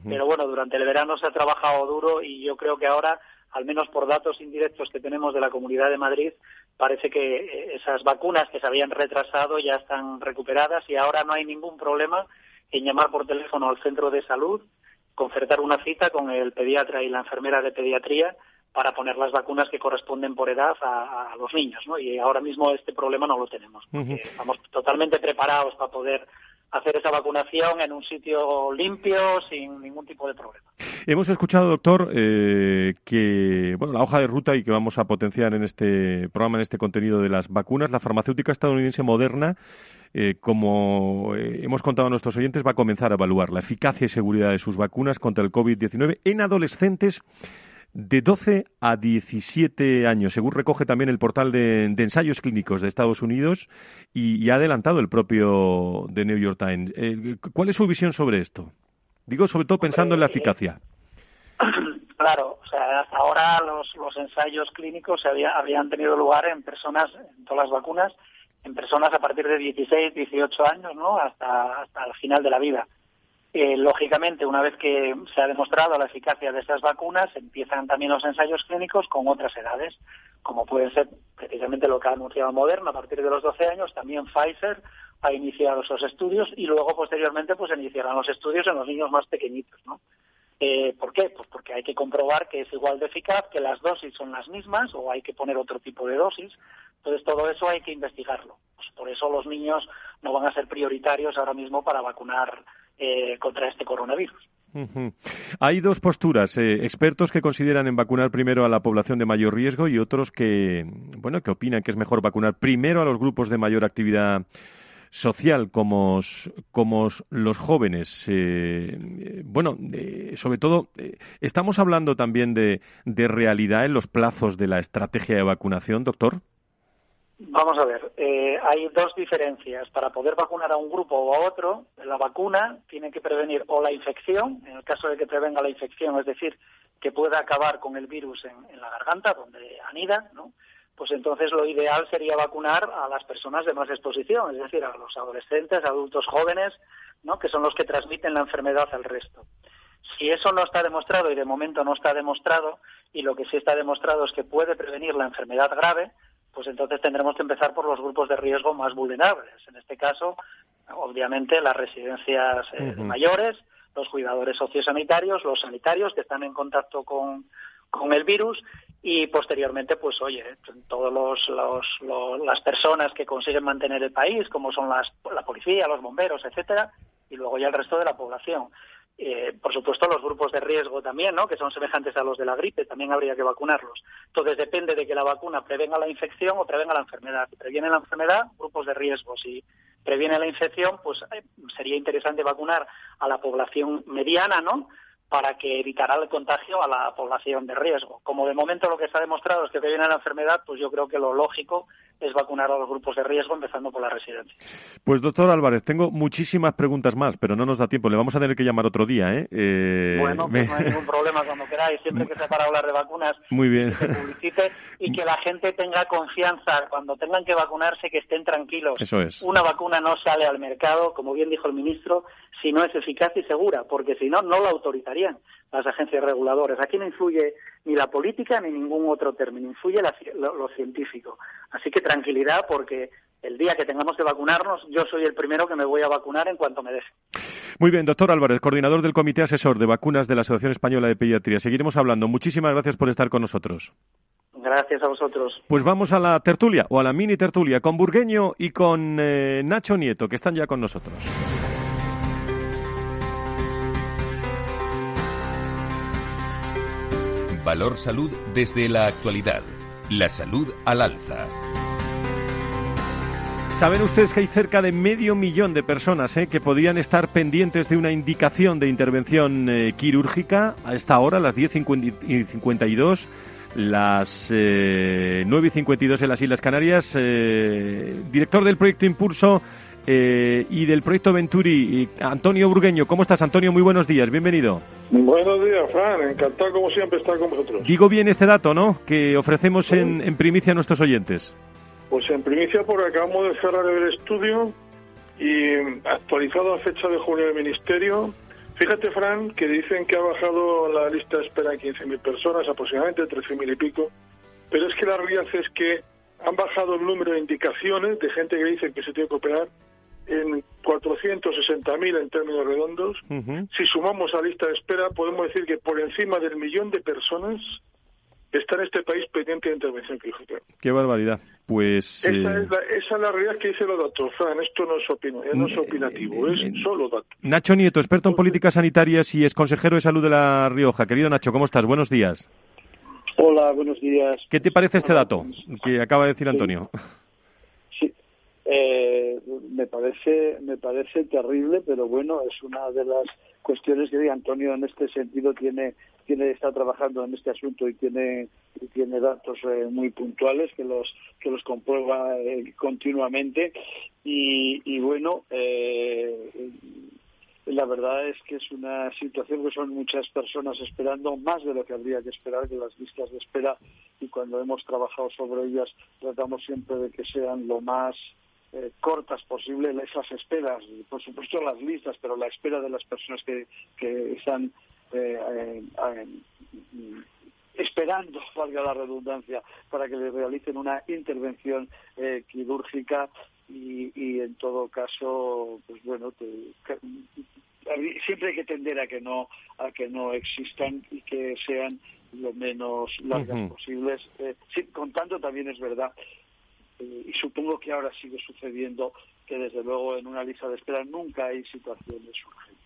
Speaker 16: Pero bueno, durante el verano se ha trabajado duro y yo creo que ahora al menos por datos indirectos que tenemos de la Comunidad de Madrid, parece que eh, esas vacunas que se habían retrasado ya están recuperadas y ahora no hay ningún problema en llamar por teléfono al centro de salud, concertar una cita con el pediatra y la enfermera de pediatría para poner las vacunas que corresponden por edad a, los niños, ¿no? Y ahora mismo este problema no lo tenemos. Estamos totalmente preparados para poder hacer esa vacunación en un sitio limpio, sin ningún tipo de problema.
Speaker 2: Hemos escuchado, doctor, eh, que bueno, la hoja de ruta y que vamos a potenciar en este programa, en este contenido de las vacunas, la farmacéutica estadounidense Moderna, eh, como eh, hemos contado a nuestros oyentes, va a comenzar a evaluar la eficacia y seguridad de sus vacunas contra el COVID-19 en adolescentes de 12 a 17 años, según recoge también el portal de, ensayos clínicos de Estados Unidos y, ha adelantado el propio The New York Times. Eh, ¿Cuál es su visión sobre esto? Digo, sobre todo pensando en la eficacia.
Speaker 16: Claro, o sea, hasta ahora los, ensayos clínicos había, habían tenido lugar en personas, en todas las vacunas, en personas a partir de 16, 18 años, ¿no? Hasta, hasta el final de la vida. Eh, lógicamente, una vez que se ha demostrado la eficacia de estas vacunas, empiezan también los ensayos clínicos con otras edades, como puede ser precisamente lo que ha anunciado Moderna a partir de los 12 años, también Pfizer ha iniciado esos estudios y luego posteriormente pues iniciarán los estudios en los niños más pequeñitos, ¿no? Eh, ¿Por qué? Pues porque hay que comprobar que es igual de eficaz, que las dosis son las mismas o hay que poner otro tipo de dosis. Entonces todo eso hay que investigarlo. Pues por eso los niños no van a ser prioritarios ahora mismo para vacunar eh, contra este coronavirus.
Speaker 2: Hay dos posturas, eh, expertos que consideran en vacunar primero a la población de mayor riesgo y otros que, bueno, que opinan que es mejor vacunar primero a los grupos de mayor actividad social como, los jóvenes. Eh, bueno, sobre todo, eh, estamos hablando también de, realidad en los plazos de la estrategia de vacunación, doctor.
Speaker 16: Vamos a ver, eh, hay dos diferencias. Para poder vacunar a un grupo o a otro, la vacuna tiene que prevenir o la infección, en el caso de que prevenga la infección, es decir, que pueda acabar con el virus en la garganta, donde anida, ¿no? Pues entonces lo ideal sería vacunar a las personas de más exposición, es decir, a los adolescentes, adultos jóvenes, ¿no? que son los que transmiten la enfermedad al resto. Si eso no está demostrado y de momento no está demostrado, y lo que sí está demostrado es que puede prevenir la enfermedad grave, pues entonces tendremos que empezar por los grupos de riesgo más vulnerables. En este caso, obviamente, las residencias eh, mayores, los cuidadores sociosanitarios, los sanitarios que están en contacto con, con el virus y posteriormente, pues oye, todos los, las personas que consiguen mantener el país, como son las, la policía, los bomberos, etcétera, y luego ya el resto de la población. Eh, por supuesto, los grupos de riesgo también, ¿no? que son semejantes a los de la gripe, también habría que vacunarlos. Entonces, depende de que la vacuna prevenga la infección o prevenga la enfermedad. Si previene la enfermedad, grupos de riesgo. Si previene la infección, pues eh, sería interesante vacunar a la población mediana, ¿no? Para que evitará el contagio a la población de riesgo. Como de momento lo que está demostrado es que viene la enfermedad, pues yo creo que lo lógico es vacunar a los grupos de riesgo, empezando por la residencia.
Speaker 2: Pues doctor Álvarez, tengo muchísimas preguntas más, pero no nos da tiempo. Le vamos a tener que llamar otro día, ¿eh?
Speaker 16: eh bueno, pues no hay ningún problema cuando queráis. Siempre que sea para hablar de vacunas,
Speaker 2: Muy bien.
Speaker 16: que se publicite y que la gente tenga confianza. Cuando tengan que vacunarse, que estén tranquilos.
Speaker 2: Eso es.
Speaker 16: Una vacuna no sale al mercado, como bien dijo el ministro, si no es eficaz y segura, porque si no, no la autorizarían las agencias reguladoras. Aquí no influye ni la política ni ningún otro término, influye lo, científico. Así que tranquilidad porque el día que tengamos que vacunarnos, yo soy el primero que me voy a vacunar en cuanto me deje.
Speaker 2: Muy bien, doctor Álvarez, coordinador del Comité Asesor de Vacunas de la Asociación Española de Pediatría. Seguiremos hablando. Muchísimas gracias por estar con nosotros.
Speaker 16: Gracias a vosotros.
Speaker 2: Pues vamos a la tertulia, o a la mini tertulia, con Burgueño y con eh, Nacho Nieto, que están ya con nosotros.
Speaker 1: Valor Salud desde la actualidad. La salud al alza.
Speaker 2: Saben ustedes que hay cerca de medio millón de personas eh, que podrían estar pendientes de una indicación de intervención eh, quirúrgica a esta hora, las 10.52, las eh, 9.52 en las Islas Canarias. Eh, director del proyecto Impulso eh, y del proyecto Venturi, Antonio Burgueño. ¿Cómo estás, Antonio? Muy buenos días, bienvenido.
Speaker 17: Buenos días, Fran. Encantado, como siempre, estar con vosotros.
Speaker 2: Digo bien este dato, ¿no? Que ofrecemos en, en primicia a nuestros oyentes.
Speaker 17: Pues en primicia, porque acabamos de cerrar el estudio y actualizado a fecha de junio del Ministerio. Fíjate, Fran, que dicen que ha bajado la lista de espera en 15.000 personas, aproximadamente 13.000 y pico. Pero es que la realidad es que han bajado el número de indicaciones de gente que dice que se tiene que operar en 460.000 en términos redondos. Si sumamos a lista de espera, podemos decir que por encima del millón de personas está en este país pendiente de intervención quirúrgica.
Speaker 2: Qué barbaridad. Pues.
Speaker 17: Esa, eh, es la, realidad que dice los datos, Fran. Esto no es, no es opinativo, es solo datos.
Speaker 2: Nacho Nieto, experto en políticas sanitarias y es consejero de salud de La Rioja. Querido Nacho, ¿cómo estás? Buenos días.
Speaker 18: Hola, buenos días.
Speaker 2: ¿Qué te parece este dato que acaba de decir Antonio?
Speaker 18: Eh, me parece me parece terrible, pero bueno, es una de las cuestiones que Antonio en este sentido tiene tiene está trabajando en este asunto y tiene tiene datos eh, muy puntuales que los que los comprueba eh, continuamente. Y, y bueno la verdad es que es una situación que son muchas personas esperando más de lo que habría que esperar que las listas de espera y cuando hemos trabajado sobre ellas tratamos siempre de que sean lo más eh, cortas posible esas esperas, por supuesto las listas, pero la espera de las personas que, que están eh, eh, esperando, valga la redundancia, para que le realicen una intervención quirúrgica y, y, en todo caso, pues bueno, siempre hay que tender a que no a que no existan y que sean lo menos largas posibles. sí, contando también es verdad eh, y supongo que ahora sigue sucediendo que desde luego en una lista de espera nunca hay situaciones urgentes.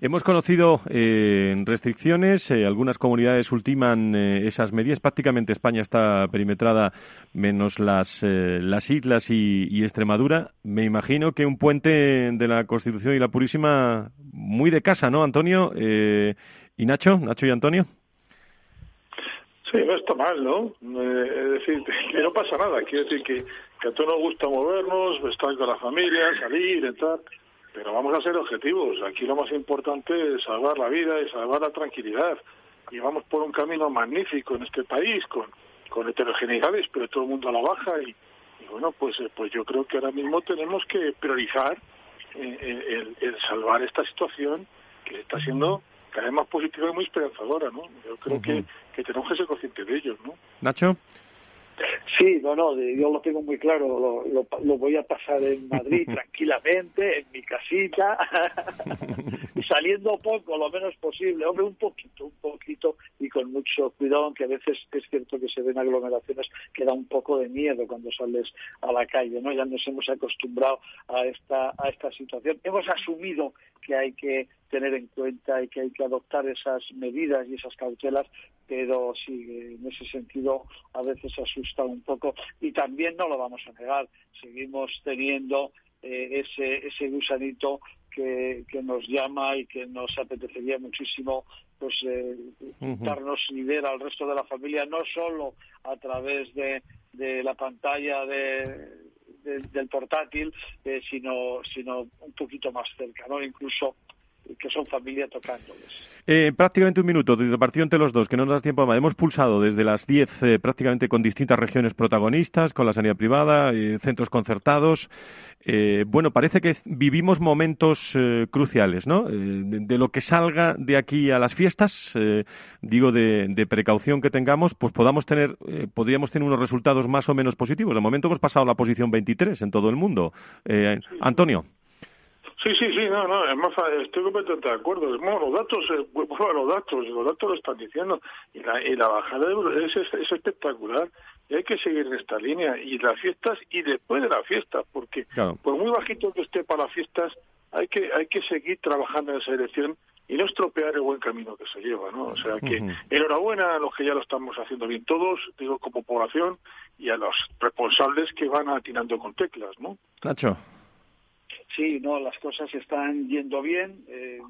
Speaker 2: Hemos conocido eh, restricciones, eh, algunas comunidades ultiman esas medidas, prácticamente España está perimetrada menos las, las islas y, y, Extremadura. Me imagino que un puente de la Constitución y la Purísima muy de casa, ¿no, Antonio? ¿Y Nacho? ¿Nacho y Antonio?
Speaker 17: Sí, no está mal, ¿no? Eh, es decir, que no pasa nada. Quiero decir que, que a todos nos gusta movernos, estar con la familia, salir, entrar, pero vamos a ser objetivos. Aquí lo más importante es salvar la vida y salvar la tranquilidad. Y vamos por un camino magnífico en este país, con, con heterogeneidades, pero todo el mundo a la baja. Y, bueno, pues, eh, pues yo creo que ahora mismo tenemos que priorizar eh, el salvar esta situación que está siendo cada vez más positiva y muy esperanzadora, ¿no? Yo creo que, que tenemos que ser conscientes de ellos, ¿no?
Speaker 2: Nacho.
Speaker 18: Sí, no, no, yo lo tengo muy claro, lo, lo, voy a pasar en Madrid tranquilamente, en mi casita, saliendo poco, lo menos posible, hombre, un poquito, un poquito y con mucho cuidado, aunque a veces es cierto que se ven aglomeraciones que da un poco de miedo cuando sales a la calle, ¿no? Ya nos hemos acostumbrado a esta, a esta situación, hemos asumido que hay que tener en cuenta y que hay que adoptar esas medidas y esas cautelas, pero sí, en ese sentido a veces asusta un poco y también no lo vamos a negar, seguimos teniendo eh, ese, ese gusanito que, que nos llama y que nos apetecería muchísimo pues eh, darnos y ver al resto de la familia no solo a través de, de la pantalla de, del portátil eh, sino sino un poquito más cerca no incluso que son familia tocándoles.
Speaker 2: Eh, prácticamente un minuto de partido entre los dos, que no nos da tiempo más. Hemos pulsado desde las 10 eh, prácticamente con distintas regiones protagonistas, con la sanidad privada, eh, centros concertados. bueno, parece que vivimos momentos cruciales, ¿no? De, lo que salga de aquí a las fiestas, digo de, precaución que tengamos, pues podamos tener, podríamos tener unos resultados más o menos positivos. De momento hemos pasado la posición 23 en todo el mundo. Antonio.
Speaker 17: Sí, sí, sí, no, no, es más, estoy completamente de acuerdo. Bueno, los datos, eh, bueno, los datos, los datos lo están diciendo. Y la, y la bajada de es, es, espectacular. Y hay que seguir en esta línea. Y las fiestas y después de las fiestas, porque por muy bajito que esté para las fiestas, hay que, hay que seguir trabajando en esa dirección y no estropear el buen camino que se lleva, ¿no? O sea que enhorabuena a los que ya lo estamos haciendo bien todos, digo como población, y a los responsables que van atinando con teclas, ¿no?
Speaker 2: Nacho.
Speaker 18: Sí, no, las cosas están yendo bien. Eh,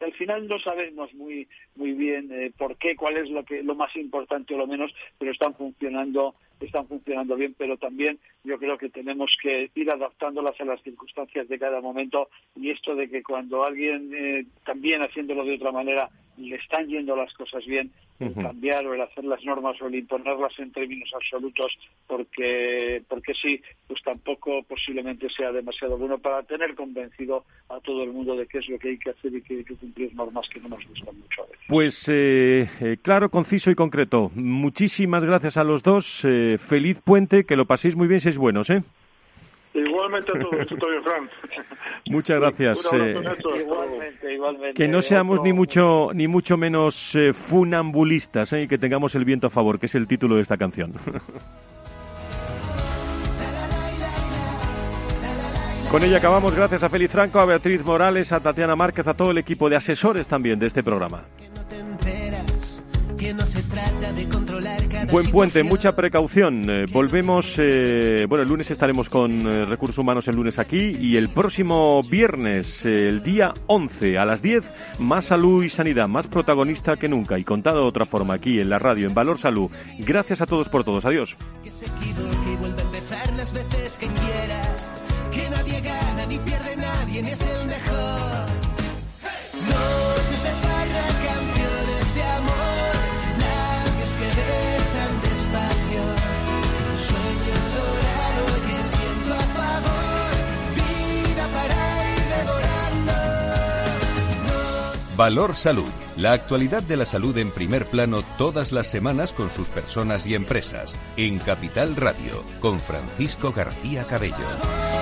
Speaker 18: al, final no sabemos muy muy bien eh, por qué, cuál es lo que lo más importante o lo menos, pero están funcionando están funcionando bien, pero también yo creo que tenemos que ir adaptándolas a las circunstancias de cada momento. Y esto de que cuando alguien eh, también haciéndolo de otra manera le están yendo las cosas bien, el cambiar o el hacer las normas o el imponerlas en términos absolutos porque porque sí, pues tampoco posiblemente sea demasiado bueno para tener convencido a todo el mundo de qué es lo que hay que hacer y que hay que cumplir normas que no nos gustan mucho a veces.
Speaker 2: Pues eh, eh, claro, conciso y concreto. Muchísimas gracias a los dos. Eh, feliz puente, que lo paséis muy bien, seis buenos, ¿eh?
Speaker 17: Igualmente a todos, bien, Fran.
Speaker 2: Muchas gracias.
Speaker 18: Eh, igualmente, igualmente.
Speaker 2: Que no seamos ni mucho ni mucho menos eh, funambulistas ¿eh? y que tengamos el viento a favor, que es el título de esta canción. Con ella acabamos, gracias a Félix Franco, a Beatriz Morales, a Tatiana Márquez, a todo el equipo de asesores también de este programa. Buen puente, mucha precaución. Eh, volvemos, eh, bueno, el lunes estaremos con eh, Recursos Humanos el lunes aquí y el próximo viernes, el día 11 a las 10, más salud y sanidad, más protagonista que nunca y contado de otra forma aquí en la radio, en Valor Salud. Gracias a todos por todos. Adiós. Que que nadie gana ni pierde nadie, ni es el mejor.
Speaker 19: Noches de farra, canciones de amor, labios que besan despacio, sueño dorado y el viento a favor, vida para ir devorando. Valor Salud. La actualidad de la salud en primer plano todas las semanas con sus personas y empresas. En Capital Radio, con Francisco García Cabello.